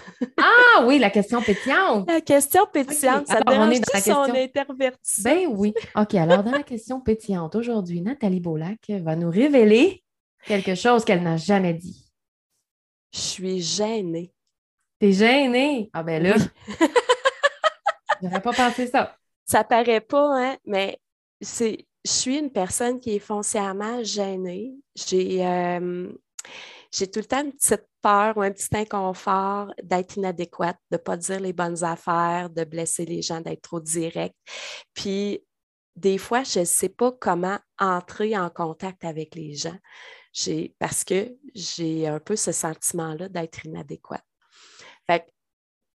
Ah oui, la question pétillante. La question pétillante, ça te alors on est dérange dans la si on question? intervertit? Ben oui. OK, alors dans la question pétillante, aujourd'hui, Nathalie Beaulac va nous révéler quelque chose qu'elle n'a jamais dit. Je suis gênée. T'es gênée? Ah ben là, j'aurais pas pensé ça. Ça paraît pas, hein, mais c'est, je suis une personne qui est foncièrement gênée. J'ai, euh, j'ai tout le temps une petite peur ou un petit inconfort d'être inadéquate, de ne pas dire les bonnes affaires, de blesser les gens, d'être trop direct. Puis, des fois, je ne sais pas comment entrer en contact avec les gens parce que j'ai un peu ce sentiment-là d'être inadéquate. Fait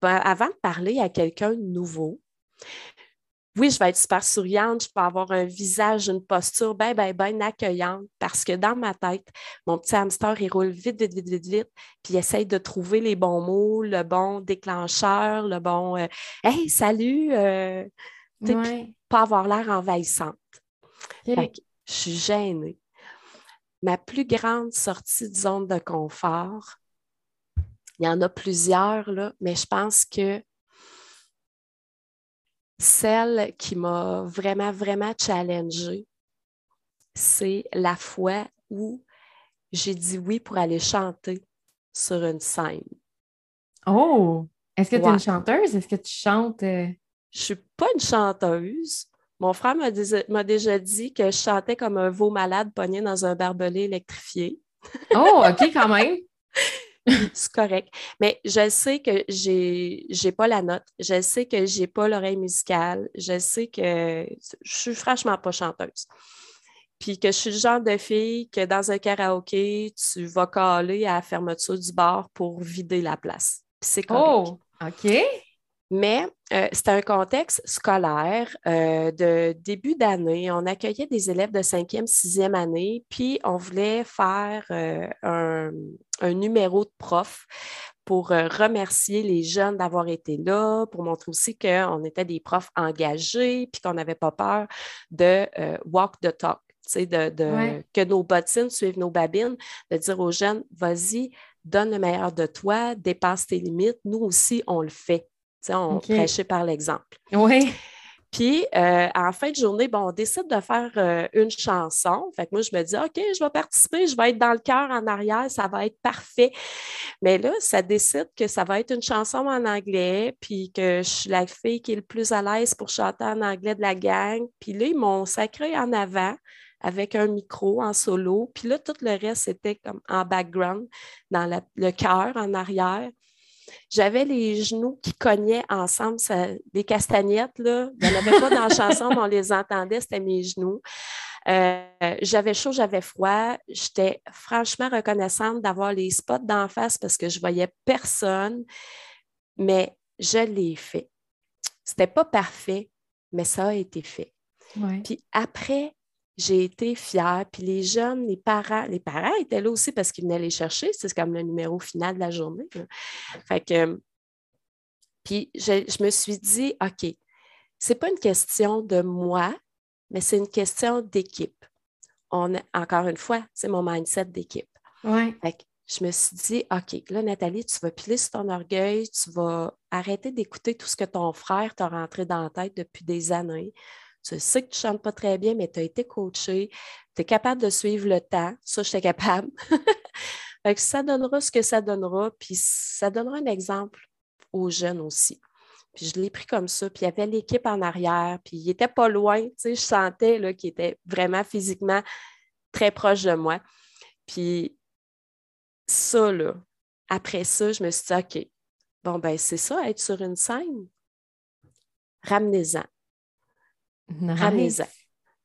ben, avant de parler à quelqu'un de nouveau, oui, je vais être super souriante, je peux avoir un visage, une posture bien, bien, bien accueillante parce que dans ma tête, mon petit hamster, il roule vite, vite, vite, vite, vite, puis il essaye de trouver les bons mots, le bon déclencheur, le bon euh, Hey, salut! euh, Ouais. pas avoir l'air envahissante. Je suis gênée. Ma plus grande sortie de zone de confort, il y en a plusieurs, là, mais je pense que celle qui m'a vraiment, vraiment challengée, c'est la fois où j'ai dit oui pour aller chanter sur une scène. Oh! Est-ce que tu es Ouais. une chanteuse? Est-ce que tu chantes? euh, Je suis pas une chanteuse. Mon frère m'a déjà dit que je chantais comme un veau malade pogné dans un barbelé électrifié. Oh, OK, quand même. C'est correct. Mais je sais que j'ai j'ai pas la note. Je sais que j'ai pas l'oreille musicale. Je sais que je suis franchement pas chanteuse. Puis que je suis le genre de fille que dans un karaoké, tu vas caler à la fermeture du bar pour vider la place. C'est correct. Oh, OK. Mais euh, c'était un contexte scolaire euh, de début d'année. On accueillait des élèves de cinquième, sixième année, puis on voulait faire euh, un, un numéro de prof pour remercier les jeunes d'avoir été là, pour montrer aussi qu'on était des profs engagés, puis qu'on n'avait pas peur de walk the talk. tu sais, De, de- Ouais. que nos bottines suivent nos babines, de dire aux jeunes, vas-y, donne le meilleur de toi, dépasse tes limites. Nous aussi, on le fait. On prêchait par l'exemple. Oui. Puis, euh, en fin de journée, bon, on décide de faire euh, une chanson. Fait que moi, je me dis, OK, je vais participer, je vais être dans le cœur en arrière, ça va être parfait. Mais là, ça décide que ça va être une chanson en anglais, puis que je suis la fille qui est le plus à l'aise pour chanter en anglais de la gang. Puis là, ils m'ont sacré en avant avec un micro en solo. Puis là, tout le reste, c'était comme en background, dans la- le cœur en arrière. J'avais les genoux qui cognaient ensemble, ça- des castagnettes, là. Il n'y en avait pas dans la chanson, mais on les entendait, c'était mes genoux. Euh, j'avais chaud, j'avais froid. J'étais franchement reconnaissante d'avoir les spots d'en face parce que je voyais personne, mais je l'ai fait. C'était pas parfait, mais ça a été fait. Ouais. Puis après, j'ai été fière. Puis les jeunes, les parents, les parents étaient là aussi parce qu'ils venaient les chercher. C'est comme le numéro final de la journée. là. Fait que, puis je, je me suis dit, OK, c'est pas une question de moi, mais c'est une question d'équipe. On encore une fois, c'est mon mindset d'équipe. Ouais. Fait que je me suis dit, OK, là, Nathalie, tu vas piler sur ton orgueil, tu vas arrêter d'écouter tout ce que ton frère t'a rentré dans la tête depuis des années. Tu sais que tu ne chantes pas très bien, mais tu as été coaché, tu es capable de suivre le temps. Ça, j'étais capable. Que ça donnera ce que ça donnera, puis ça donnera un exemple aux jeunes aussi. Puis je l'ai pris comme ça, puis il y avait l'équipe en arrière, puis il n'était pas loin, tu sais, je sentais qu'il était vraiment physiquement très proche de moi. Puis ça, là, après ça, je me suis dit, OK, bon, ben c'est ça, être sur une scène. Ramenez-en,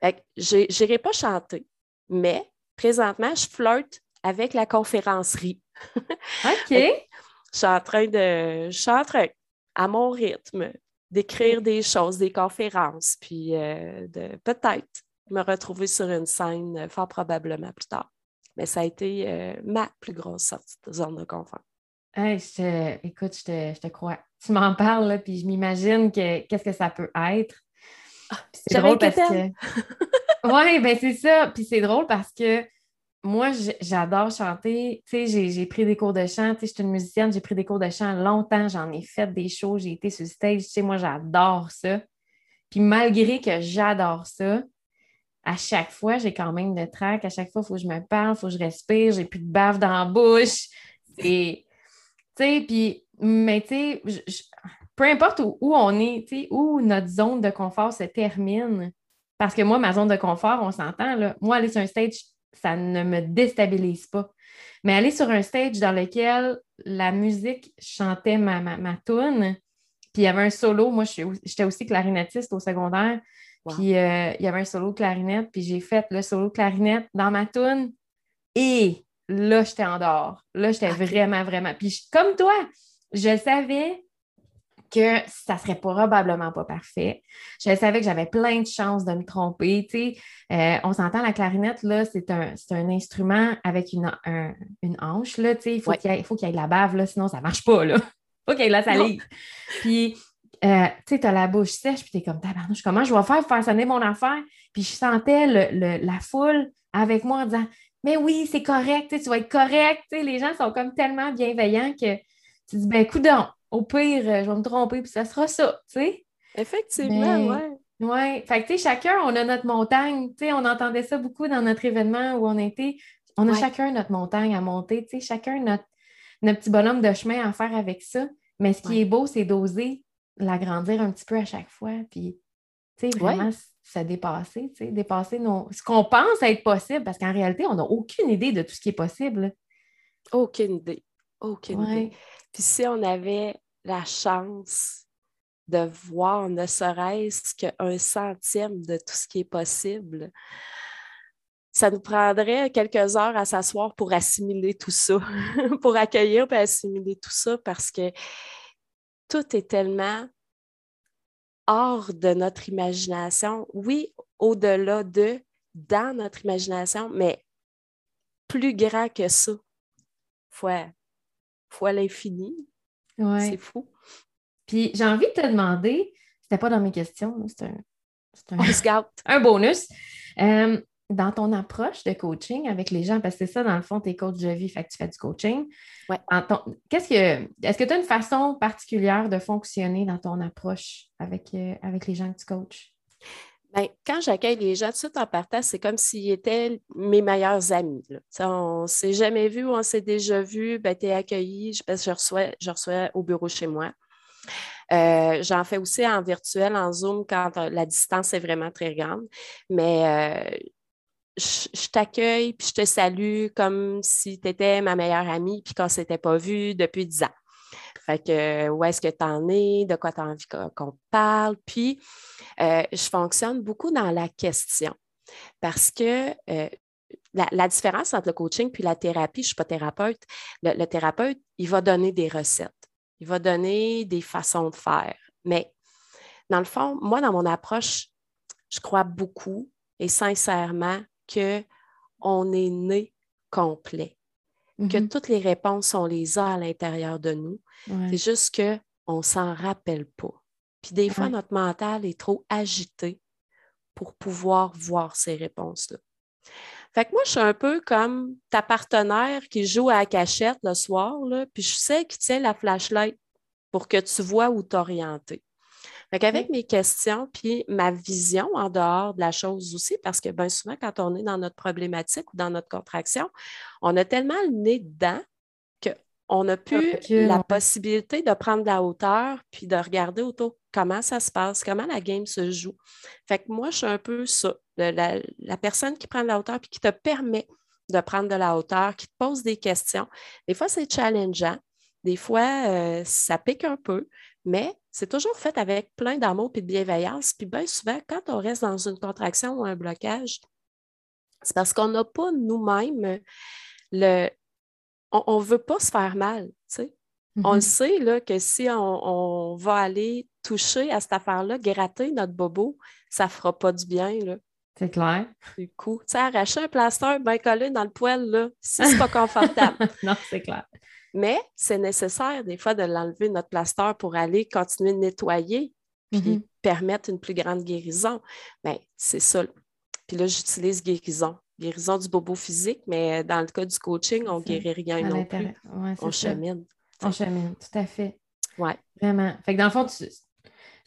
Fait que j'ai- j'irai pas chanter, mais présentement, je flirte avec la conférencerie. OK. Je suis en train de, je suis en train, à mon rythme, d'écrire des choses, des conférences, puis euh, de peut-être me retrouver sur une scène euh, fort probablement plus tard. Mais ça a été euh, ma plus grosse sortie de zone de confort. Hey, je te- écoute, je te, je te crois. Tu m'en parles, là, puis je m'imagine que qu'est-ce que ça peut être? C'est drôle parce que. Oui, ben c'est ça. Puis c'est drôle parce que moi, j'adore chanter. Tu sais, j'ai, pris des cours de chant. Tu sais, je suis une musicienne, j'ai pris des cours de chant longtemps. J'en ai fait des shows, j'ai été sur stage. Tu sais, moi, j'adore ça. Puis malgré que j'adore ça, à chaque fois, j'ai quand même de trac. À chaque fois, il faut que je me parle, il faut que je respire, j'ai plus de bave dans la bouche. Tu sais, puis, mais tu sais, peu importe où, où on est, où notre zone de confort se termine. Parce que moi, ma zone de confort, on s'entend, là. Moi, aller sur un stage, ça ne me déstabilise pas. Mais aller sur un stage dans lequel la musique chantait ma, ma, ma toune, puis il y avait un solo. Moi, j'étais aussi clarinettiste au secondaire. Wow. Puis euh, il y avait un solo clarinette, puis j'ai fait le solo clarinette dans ma toune. Et là, j'étais en dehors. Là, j'étais Ok. vraiment, vraiment. Puis comme toi, je savais que ça serait probablement pas parfait. Je savais que j'avais plein de chances de me tromper. tu sais. Euh, on s'entend, la clarinette, là, c'est un, un instrument avec une, un- une hanche. Là, tu sais. il faut Ouais. qu'il y ait, y de la bave, là, sinon ça ne marche pas. Il faut qu'il y ait de la salive. Puis, euh, tu sais, tu as la bouche sèche, puis tu es comme, tabarnouche, comment je vais faire pour faire sonner mon affaire? Puis je sentais le- le- la foule avec moi en disant, mais oui, c'est correct, tu vas être correct. Tu sais, les gens sont comme tellement bienveillants que tu dis, ben, coudon, au pire, euh, je vais me tromper, puis ça sera ça, tu sais. Effectivement, Mais- ouais. Oui, fait que tu sais, chacun, on a notre montagne. Tu sais, on entendait ça beaucoup dans notre événement où on était. On a Ouais. chacun notre montagne à monter, tu sais, chacun notre, notre petit bonhomme de chemin à faire avec ça. Mais ce qui Ouais. est beau, c'est d'oser l'agrandir un petit peu à chaque fois. Puis, tu sais, Ouais. vraiment se dépasser, tu sais, dépasser nos... ce qu'on pense être possible, parce qu'en réalité, on n'a aucune idée de tout ce qui est possible. Aucune idée. Aucune idée. Ouais. Puis si on avait la chance de voir ne serait-ce qu'un centième de tout ce qui est possible, ça nous prendrait quelques heures à s'asseoir pour assimiler tout ça, pour accueillir et assimiler tout ça parce que tout est tellement hors de notre imagination. Oui, au-delà de, dans notre imagination, mais plus grand que ça, fois, fois l'infini. Ouais. C'est fou. Puis, j'ai envie de te demander, c'était pas dans mes questions, c'est un, un- un bonus. Euh, dans ton approche de coaching avec les gens, parce que c'est ça, dans le fond, tu es coach de vie, fait que tu fais du coaching. Ouais. Qu'est-ce que, est-ce que tu as une façon particulière de fonctionner dans ton approche avec, euh, avec les gens que tu coaches? Ben, quand j'accueille les gens, tout de suite en partant, c'est comme s'ils étaient mes meilleurs amis. On ne s'est jamais vu, on s'est déjà vu, ben, tu es accueilli, que je reçois, je reçois au bureau chez moi. Euh, J'en fais aussi en virtuel, en Zoom, quand euh, la distance est vraiment très grande. Mais euh, je, t'accueille, puis je te salue comme si tu étais ma meilleure amie, puis qu'on ne s'était pas vu depuis 10 ans. Fait que, euh, où est-ce que tu en es, de quoi tu as envie qu'on parle? Puis, euh, je fonctionne beaucoup dans la question parce que euh, la, différence entre le coaching puis la thérapie, je ne suis pas thérapeute, le, le thérapeute, il va donner des recettes, il va donner des façons de faire. Mais dans le fond, moi, dans mon approche, je crois beaucoup et sincèrement qu'on est né complet, que Mhm. toutes les réponses, on les a à l'intérieur de nous. Ouais. C'est juste qu'on ne s'en rappelle pas. Puis des fois, Ouais. notre mental est trop agité pour pouvoir voir ces réponses-là. Fait que moi, je suis un peu comme ta partenaire qui joue à la cachette le soir, là, puis je sais qu'il tient la flashlight pour que tu vois où t'orienter. Fait qu'avec mes questions, puis ma vision en dehors de la chose aussi, parce que bien souvent, quand on est dans notre problématique ou dans notre contraction, on a tellement le nez dedans qu'on n'a plus recul, la possibilité de prendre de la hauteur puis de regarder autour comment ça se passe, comment la game se joue. Fait que moi, je suis un peu ça, la personne qui prend de la hauteur puis qui te permet de prendre de la hauteur, qui te pose des questions. Des fois, c'est challengeant. Des fois, euh, ça pique un peu, mais c'est toujours fait avec plein d'amour et de bienveillance. Puis bien souvent, quand on reste dans une contraction ou un blocage, c'est parce qu'on n'a pas nous-mêmes le. On ne veut pas se faire mal. On Mhm. le sait là, que si on, on va aller toucher à cette affaire-là, gratter notre bobo, ça ne fera pas du bien. Là, C'est clair. du coup. Tu sais, arracher un plaster bien collé dans le poêle, là, si c'est pas confortable. non, c'est clair. Mais c'est nécessaire des fois de l'enlever, notre plaster, pour aller continuer de nettoyer puis Mhm. permettre une plus grande guérison. Bien, c'est ça. Puis là, j'utilise guérison. Guérison du bobo physique, mais dans le cas du coaching, on ne guérit rien À non plus. Ouais, On ça. chemine. On chemine, tout à fait. Ouais, Vraiment. Fait que dans le fond, c'est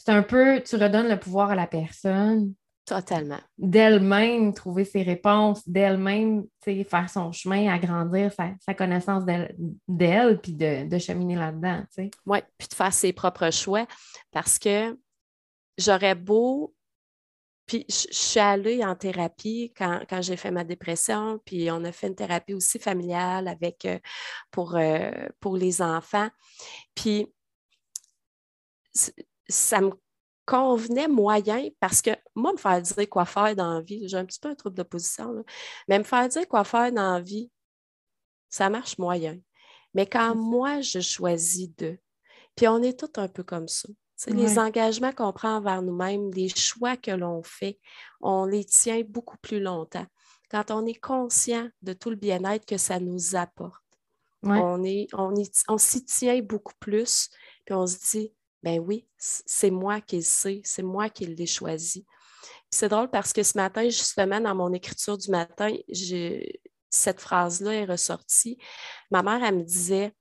un peu, tu redonnes le pouvoir à la personne totalement. d'elle-même trouver ses réponses, d'elle-même faire son chemin, agrandir sa, sa connaissance d'elle, puis de, de cheminer là-dedans. Oui, puis de faire ses propres choix parce que j'aurais beau. Puis je suis allée en thérapie quand, quand j'ai fait ma dépression, puis on a fait une thérapie aussi familiale avec euh, pour, euh, pour les enfants. Puis ça me convenait moyen parce que moi, me faire dire quoi faire dans la vie, j'ai un petit peu un trouble d'opposition, là, mais me faire dire quoi faire dans la vie, ça marche moyen. Mais quand moi, je choisis de, puis on est tous un peu comme ça. Les engagements qu'on prend envers nous-mêmes, les choix que l'on fait, on les tient beaucoup plus longtemps. Quand on est conscient de tout le bien-être que ça nous apporte, Ouais. on, est, on, on s'y tient beaucoup plus, puis on se dit, ben oui, c'est moi qui le sais, c'est moi qui l'ai choisi. Puis c'est drôle parce que ce matin, justement, dans mon écriture du matin, cette phrase-là est ressortie. Ma mère, elle me disait,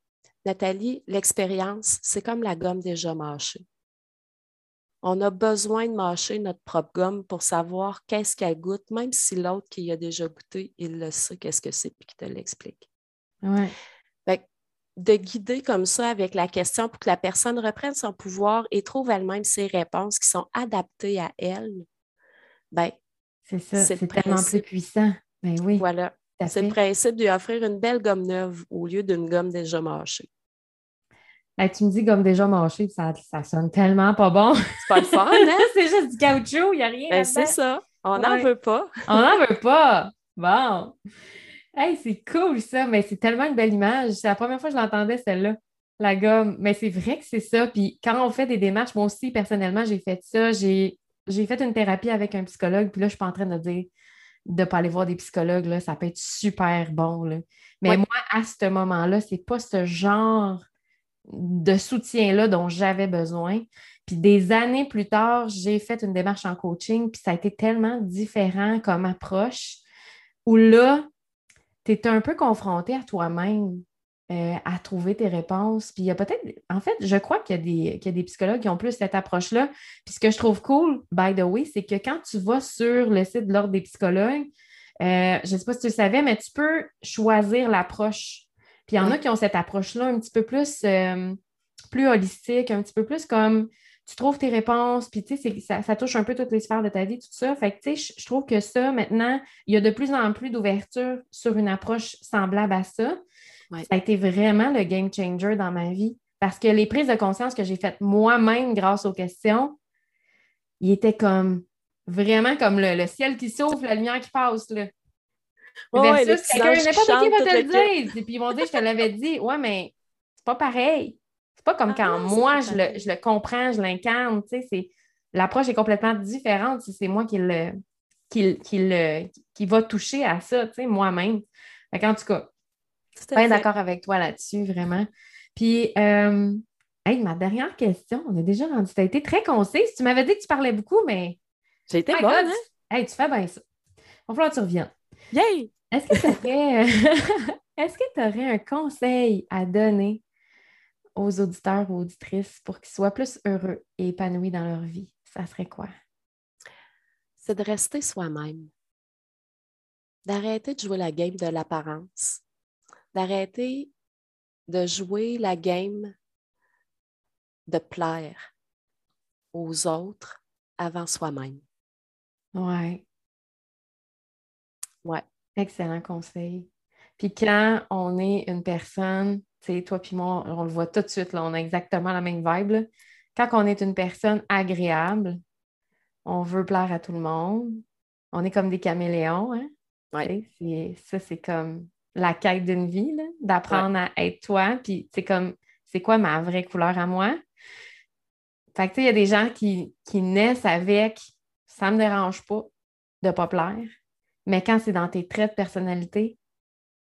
Nathalie, l'expérience, c'est comme la gomme déjà mâchée. On a besoin de mâcher notre propre gomme pour savoir qu'est-ce qu'elle goûte, même si l'autre qui y a déjà goûté, il le sait qu'est-ce que c'est et qu'il te l'explique. Ouais. De guider comme ça avec la question pour que la personne reprenne son pouvoir et trouve elle-même ses réponses qui sont adaptées à elle, ben, C'est ça, C'est c'est le tellement plus puissant. Ben oui, voilà. C'est le principe de lui offrir une belle gomme neuve au lieu d'une gomme déjà mâchée. Hey, tu me dis comme déjà mâché, ça, ça sonne tellement pas bon. C'est pas le fun, hein? c'est juste du caoutchouc, il n'y a rien Ben, c'est ça. On n'en Ouais. veut pas. On n'en veut pas. Bon. Hey, c'est cool ça, mais c'est tellement une belle image. C'est la première fois que je l'entendais, celle-là, la gomme. Mais c'est vrai que c'est ça. Puis quand on fait des démarches, moi aussi, personnellement, j'ai fait ça. J'ai j'ai fait une thérapie avec un psychologue, puis là, je suis pas en train de dire de ne pas aller voir des psychologues, là, ça peut être super bon. là. Mais Ouais. moi, à ce moment-là, c'est pas ce genre de soutien-là dont j'avais besoin. Puis des années plus tard, j'ai fait une démarche en coaching, puis ça a été tellement différent comme approche, où là, tu es un peu confronté à toi-même, euh, à trouver tes réponses. Puis il y a peut-être, en fait, je crois qu'il y, a des- qu'il y a des psychologues qui ont plus cette approche-là. Puis ce que je trouve cool, by the way, c'est que quand tu vas sur le site de l'Ordre des psychologues, euh, je ne sais pas si tu le savais, mais tu peux choisir l'approche. Puis il y en a qui ont cette approche-là un petit peu plus, euh, plus holistique, un petit peu plus comme tu trouves tes réponses, puis tu sais, ça, ça touche un peu toutes les sphères de ta vie, tout ça. Fait que tu sais, je- trouve que ça, maintenant, il y a de plus en plus d'ouverture sur une approche semblable à ça. Ouais. Ça a été vraiment le game changer dans ma vie. Parce que les prises de conscience que j'ai faites moi-même grâce aux questions, il était comme vraiment comme le, le ciel qui s'ouvre, la lumière qui passe. Là. Ouais, ouais, les Versus petits quelqu'un, n'importe qui va te le dire. Et puis ils vont dire, je te l'avais dit. Ouais, mais c'est pas pareil. C'est pas comme Ah quand moi, je le, je le comprends, je l'incarne. Tu sais, c'est- L'approche est complètement différente si c'est moi qui le, qui, qui le, qui va toucher à ça, tu sais, moi-même. Qu'en tout cas, Tout à bien d'accord avec toi là-dessus, vraiment. Puis, euh, hey, ma dernière question, on est déjà rendu. Tu as été très concise. Tu m'avais dit que tu parlais beaucoup, mais. J'ai été My bonne, God, hein? Hey, tu fais bien ça. Il va falloir que tu reviennes. Yay! Est-ce que tu aurais, est-ce que tu aurais un conseil à donner aux auditeurs ou auditrices pour qu'ils soient plus heureux et épanouis dans leur vie? Ça serait quoi? C'est de rester soi-même. D'arrêter de jouer la game de l'apparence. D'arrêter de jouer la game de plaire aux autres avant soi-même. Ouais. Ouais. Excellent conseil. Puis quand on est une personne, sais, toi puis moi, on le voit tout de suite, là, on a exactement la même vibe. là. Quand on est une personne agréable, on veut plaire à tout le monde. On est comme des caméléons, hein? Ouais. Ça, c'est comme la quête d'une vie, d'apprendre à être toi. Puis c'est comme, c'est quoi ma vraie couleur à moi? Fait que tu sais, il y a des gens qui, qui naissent avec ça me dérange pas de pas plaire. Mais quand c'est dans tes traits de personnalité,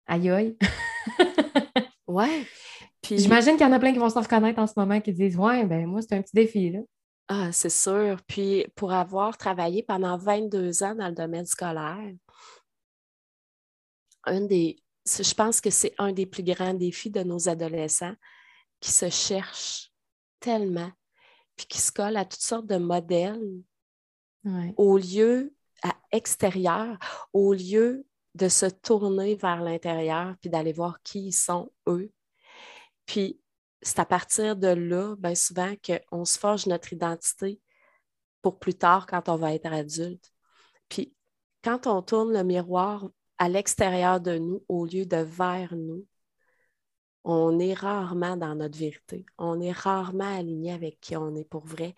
aïe aïe. Ouais. Puis, J'imagine qu'il y en a plein qui vont se reconnaître en ce moment qui disent Ouais, ben moi, c'est un petit défi, là. ah, c'est sûr. Puis, pour avoir travaillé pendant 22 ans dans le domaine scolaire, un des, je pense que c'est un des plus grands défis de nos adolescents qui se cherchent tellement, puis qui se collent à toutes sortes de modèles Ouais. au lieu à extérieur, au lieu de se tourner vers l'intérieur puis d'aller voir qui ils sont eux. Puis c'est à partir de là, bien souvent, qu'on se forge notre identité pour plus tard quand on va être adulte. Puis quand on tourne le miroir à l'extérieur de nous au lieu de vers nous, on est rarement dans notre vérité. On est rarement aligné avec qui on est pour vrai.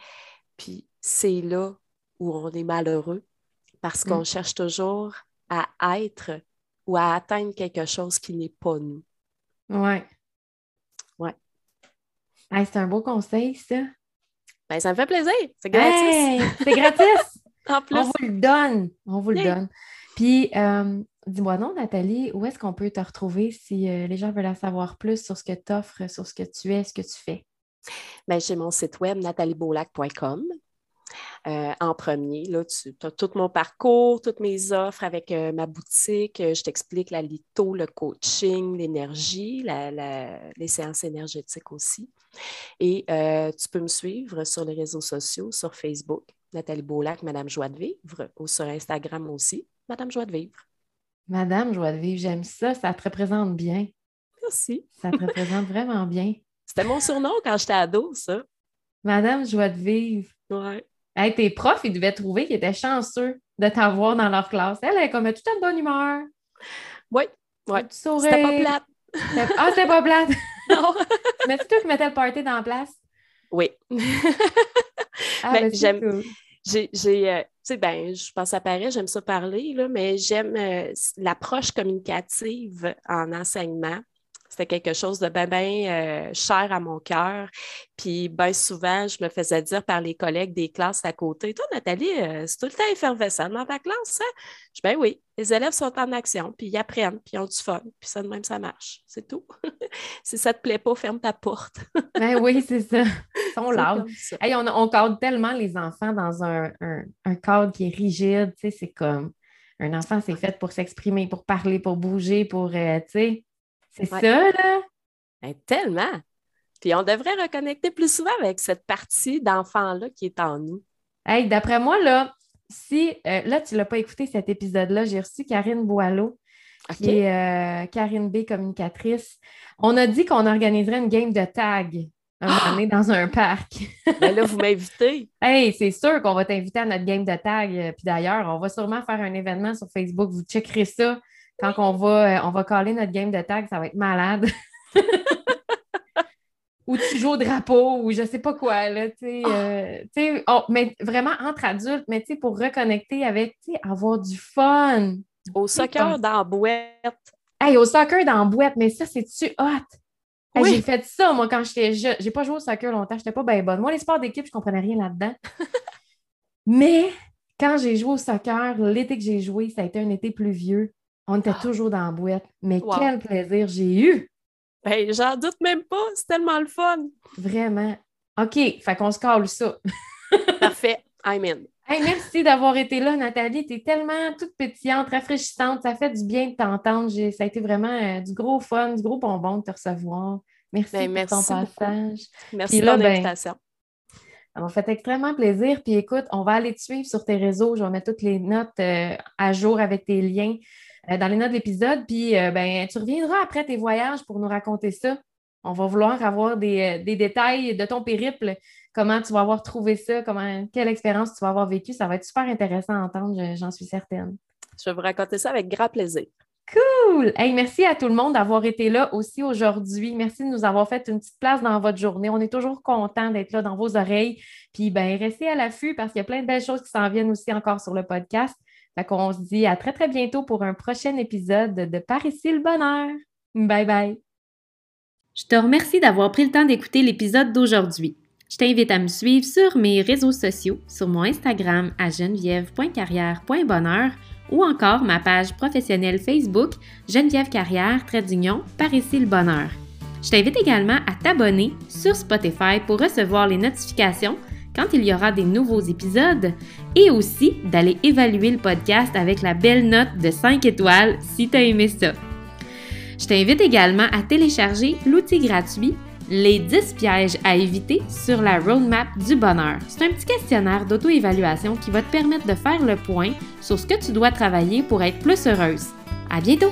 Puis c'est là où on est malheureux parce qu'on Mm. cherche toujours à être ou à atteindre quelque chose qui n'est pas nous. Ouais. Ouais. Hey, c'est un beau conseil, ça. Ben, ça me fait plaisir. C'est gratis. Hey, c'est gratis. En plus, On vous le donne. On vous le donne. Puis, euh, dis-moi non, Nathalie, où est-ce qu'on peut te retrouver si euh, les gens veulent en savoir plus sur ce que tu offres, sur ce que tu es, ce que tu fais? ben, j'ai mon site web nathaliebeaulac.com. Euh, en premier, là, tu as tout mon parcours, toutes mes offres avec euh, ma boutique. Euh, je t'explique la litho, le coaching, l'énergie, les séances énergétiques aussi. Et euh, tu peux me suivre sur les réseaux sociaux, sur Facebook, Nathalie Beaulac, Madame Joie de Vivre, ou sur Instagram aussi, Madame Joie de Vivre. Madame Joie de Vivre, j'aime ça, ça te représente bien. Merci. Ça te représente vraiment bien. C'était mon surnom quand j'étais ado, ça. Madame Joie de Vivre. Ouais. Hey, tes profs, ils devaient trouver qu'ils étaient chanceux de t'avoir dans leur classe. Elle, elle est comme toute une bonne humeur. Oui, oui. C'était pas plate. Ah, c'était pas plate. non. Mais c'est toi qui mettais le party dans la place? Oui. Ah, Ben, ben, j'aime- cool. J'ai, euh, tu sais, ben, je pense à Paris, j'aime ça parler, là, mais j'aime euh, l'approche communicative en enseignement. C'était quelque chose de bien, bien cher à mon cœur. Puis, bien souvent, je me faisais dire par les collègues des classes à côté Toi, Nathalie, euh, c'est tout le temps effervescent dans ta classe, hein? Je dis Ben oui, les élèves sont en action, puis ils apprennent, puis ils ont du fun, puis ça de même, ça marche. C'est tout. si ça te plaît pas, ferme ta porte. Ben oui, c'est ça. Ils sont ça. Hey, on, on cadre tellement les enfants dans un, un- un cadre qui est rigide. tu sais, C'est comme un enfant, c'est fait pour s'exprimer, pour parler, pour bouger, pour. euh, tu sais, c'est Ouais. ça, là. Ben, tellement. Puis on devrait reconnecter plus souvent avec cette partie d'enfant-là qui est en nous. Hey, d'après moi, là, si. euh, là, tu ne l'as pas écouté cet épisode-là, j'ai reçu Karine Boileau, qui est euh, Karine B, communicatrice. On a dit qu'on organiserait une game de tag un moment Ah! donné dans un parc. Ben là, vous m'invitez. Hey, c'est sûr qu'on va t'inviter à notre game de tag. Puis d'ailleurs, on va sûrement faire un événement sur Facebook. Vous checkerez ça quand on va, euh, on va caller notre game de tag. Ça va être malade. ou tu joues au drapeau ou je sais pas quoi. Là, tu sais, euh, sais, on- mais vraiment entre adultes, mais tu sais, pour reconnecter avec, tu sais, avoir du fun. Au soccer dans la boîte. Hey, au soccer dans la boîte, mais ça, c'est-tu hot? Hey. J'ai fait ça, moi, quand j'étais jeune. J'ai pas joué au soccer longtemps, j'étais pas bien bonne. Moi, les sports d'équipe, je comprenais rien là-dedans. Mais quand j'ai joué au soccer, l'été que j'ai joué, ça a été un été pluvieux. On était Ah. toujours dans la boîte. Mais Wow. quel plaisir j'ai eu! Ben, j'en doute même pas. C'est tellement le fun. Vraiment. OK, fait qu'on se cale ça. Parfait. I'm in. Hey, merci d'avoir été là, Nathalie. Tu es tellement toute pétillante, rafraîchissante. Ça fait du bien de t'entendre. Ça a été vraiment euh, du gros fun, du gros bonbon de te recevoir. Merci Ben, pour merci ton beaucoup. passage. Merci Puis de ton ben. Ça m'a fait extrêmement plaisir. Puis écoute, on va aller te suivre sur tes réseaux. Je vais mettre toutes les notes euh, à jour avec tes liens dans les notes de l'épisode. Puis euh, ben, tu reviendras après tes voyages pour nous raconter ça. On va vouloir avoir des, euh, des détails de ton périple, comment tu vas avoir trouvé ça, comment, quelle expérience tu vas avoir vécue. Ça va être super intéressant à entendre, je- j'en suis certaine. Je vais vous raconter ça avec grand plaisir. Cool! Hey, merci à tout le monde d'avoir été là aussi aujourd'hui. Merci de nous avoir fait une petite place dans votre journée. On est toujours content d'être là dans vos oreilles. Puis, ben, restez à l'affût parce qu'il y a plein de belles choses qui s'en viennent aussi encore sur le podcast. Qu'on se dit à très, très bientôt pour un prochain épisode de Par le bonheur. Bye bye! Je te remercie d'avoir pris le temps d'écouter l'épisode d'aujourd'hui. Je t'invite à me suivre sur mes réseaux sociaux, sur mon Instagram à geneviève.carrière.bonheur ou encore ma page professionnelle Facebook Geneviève Carrière, trait d'union, par ici le bonheur. Je t'invite également à t'abonner sur Spotify pour recevoir les notifications quand il y aura des nouveaux épisodes et aussi d'aller évaluer le podcast avec la belle note de 5 étoiles si tu as aimé ça. Je t'invite également à télécharger l'outil gratuit Les 10 pièges à éviter sur la roadmap du bonheur. C'est un petit questionnaire d'auto-évaluation qui va te permettre de faire le point sur ce que tu dois travailler pour être plus heureuse. À bientôt!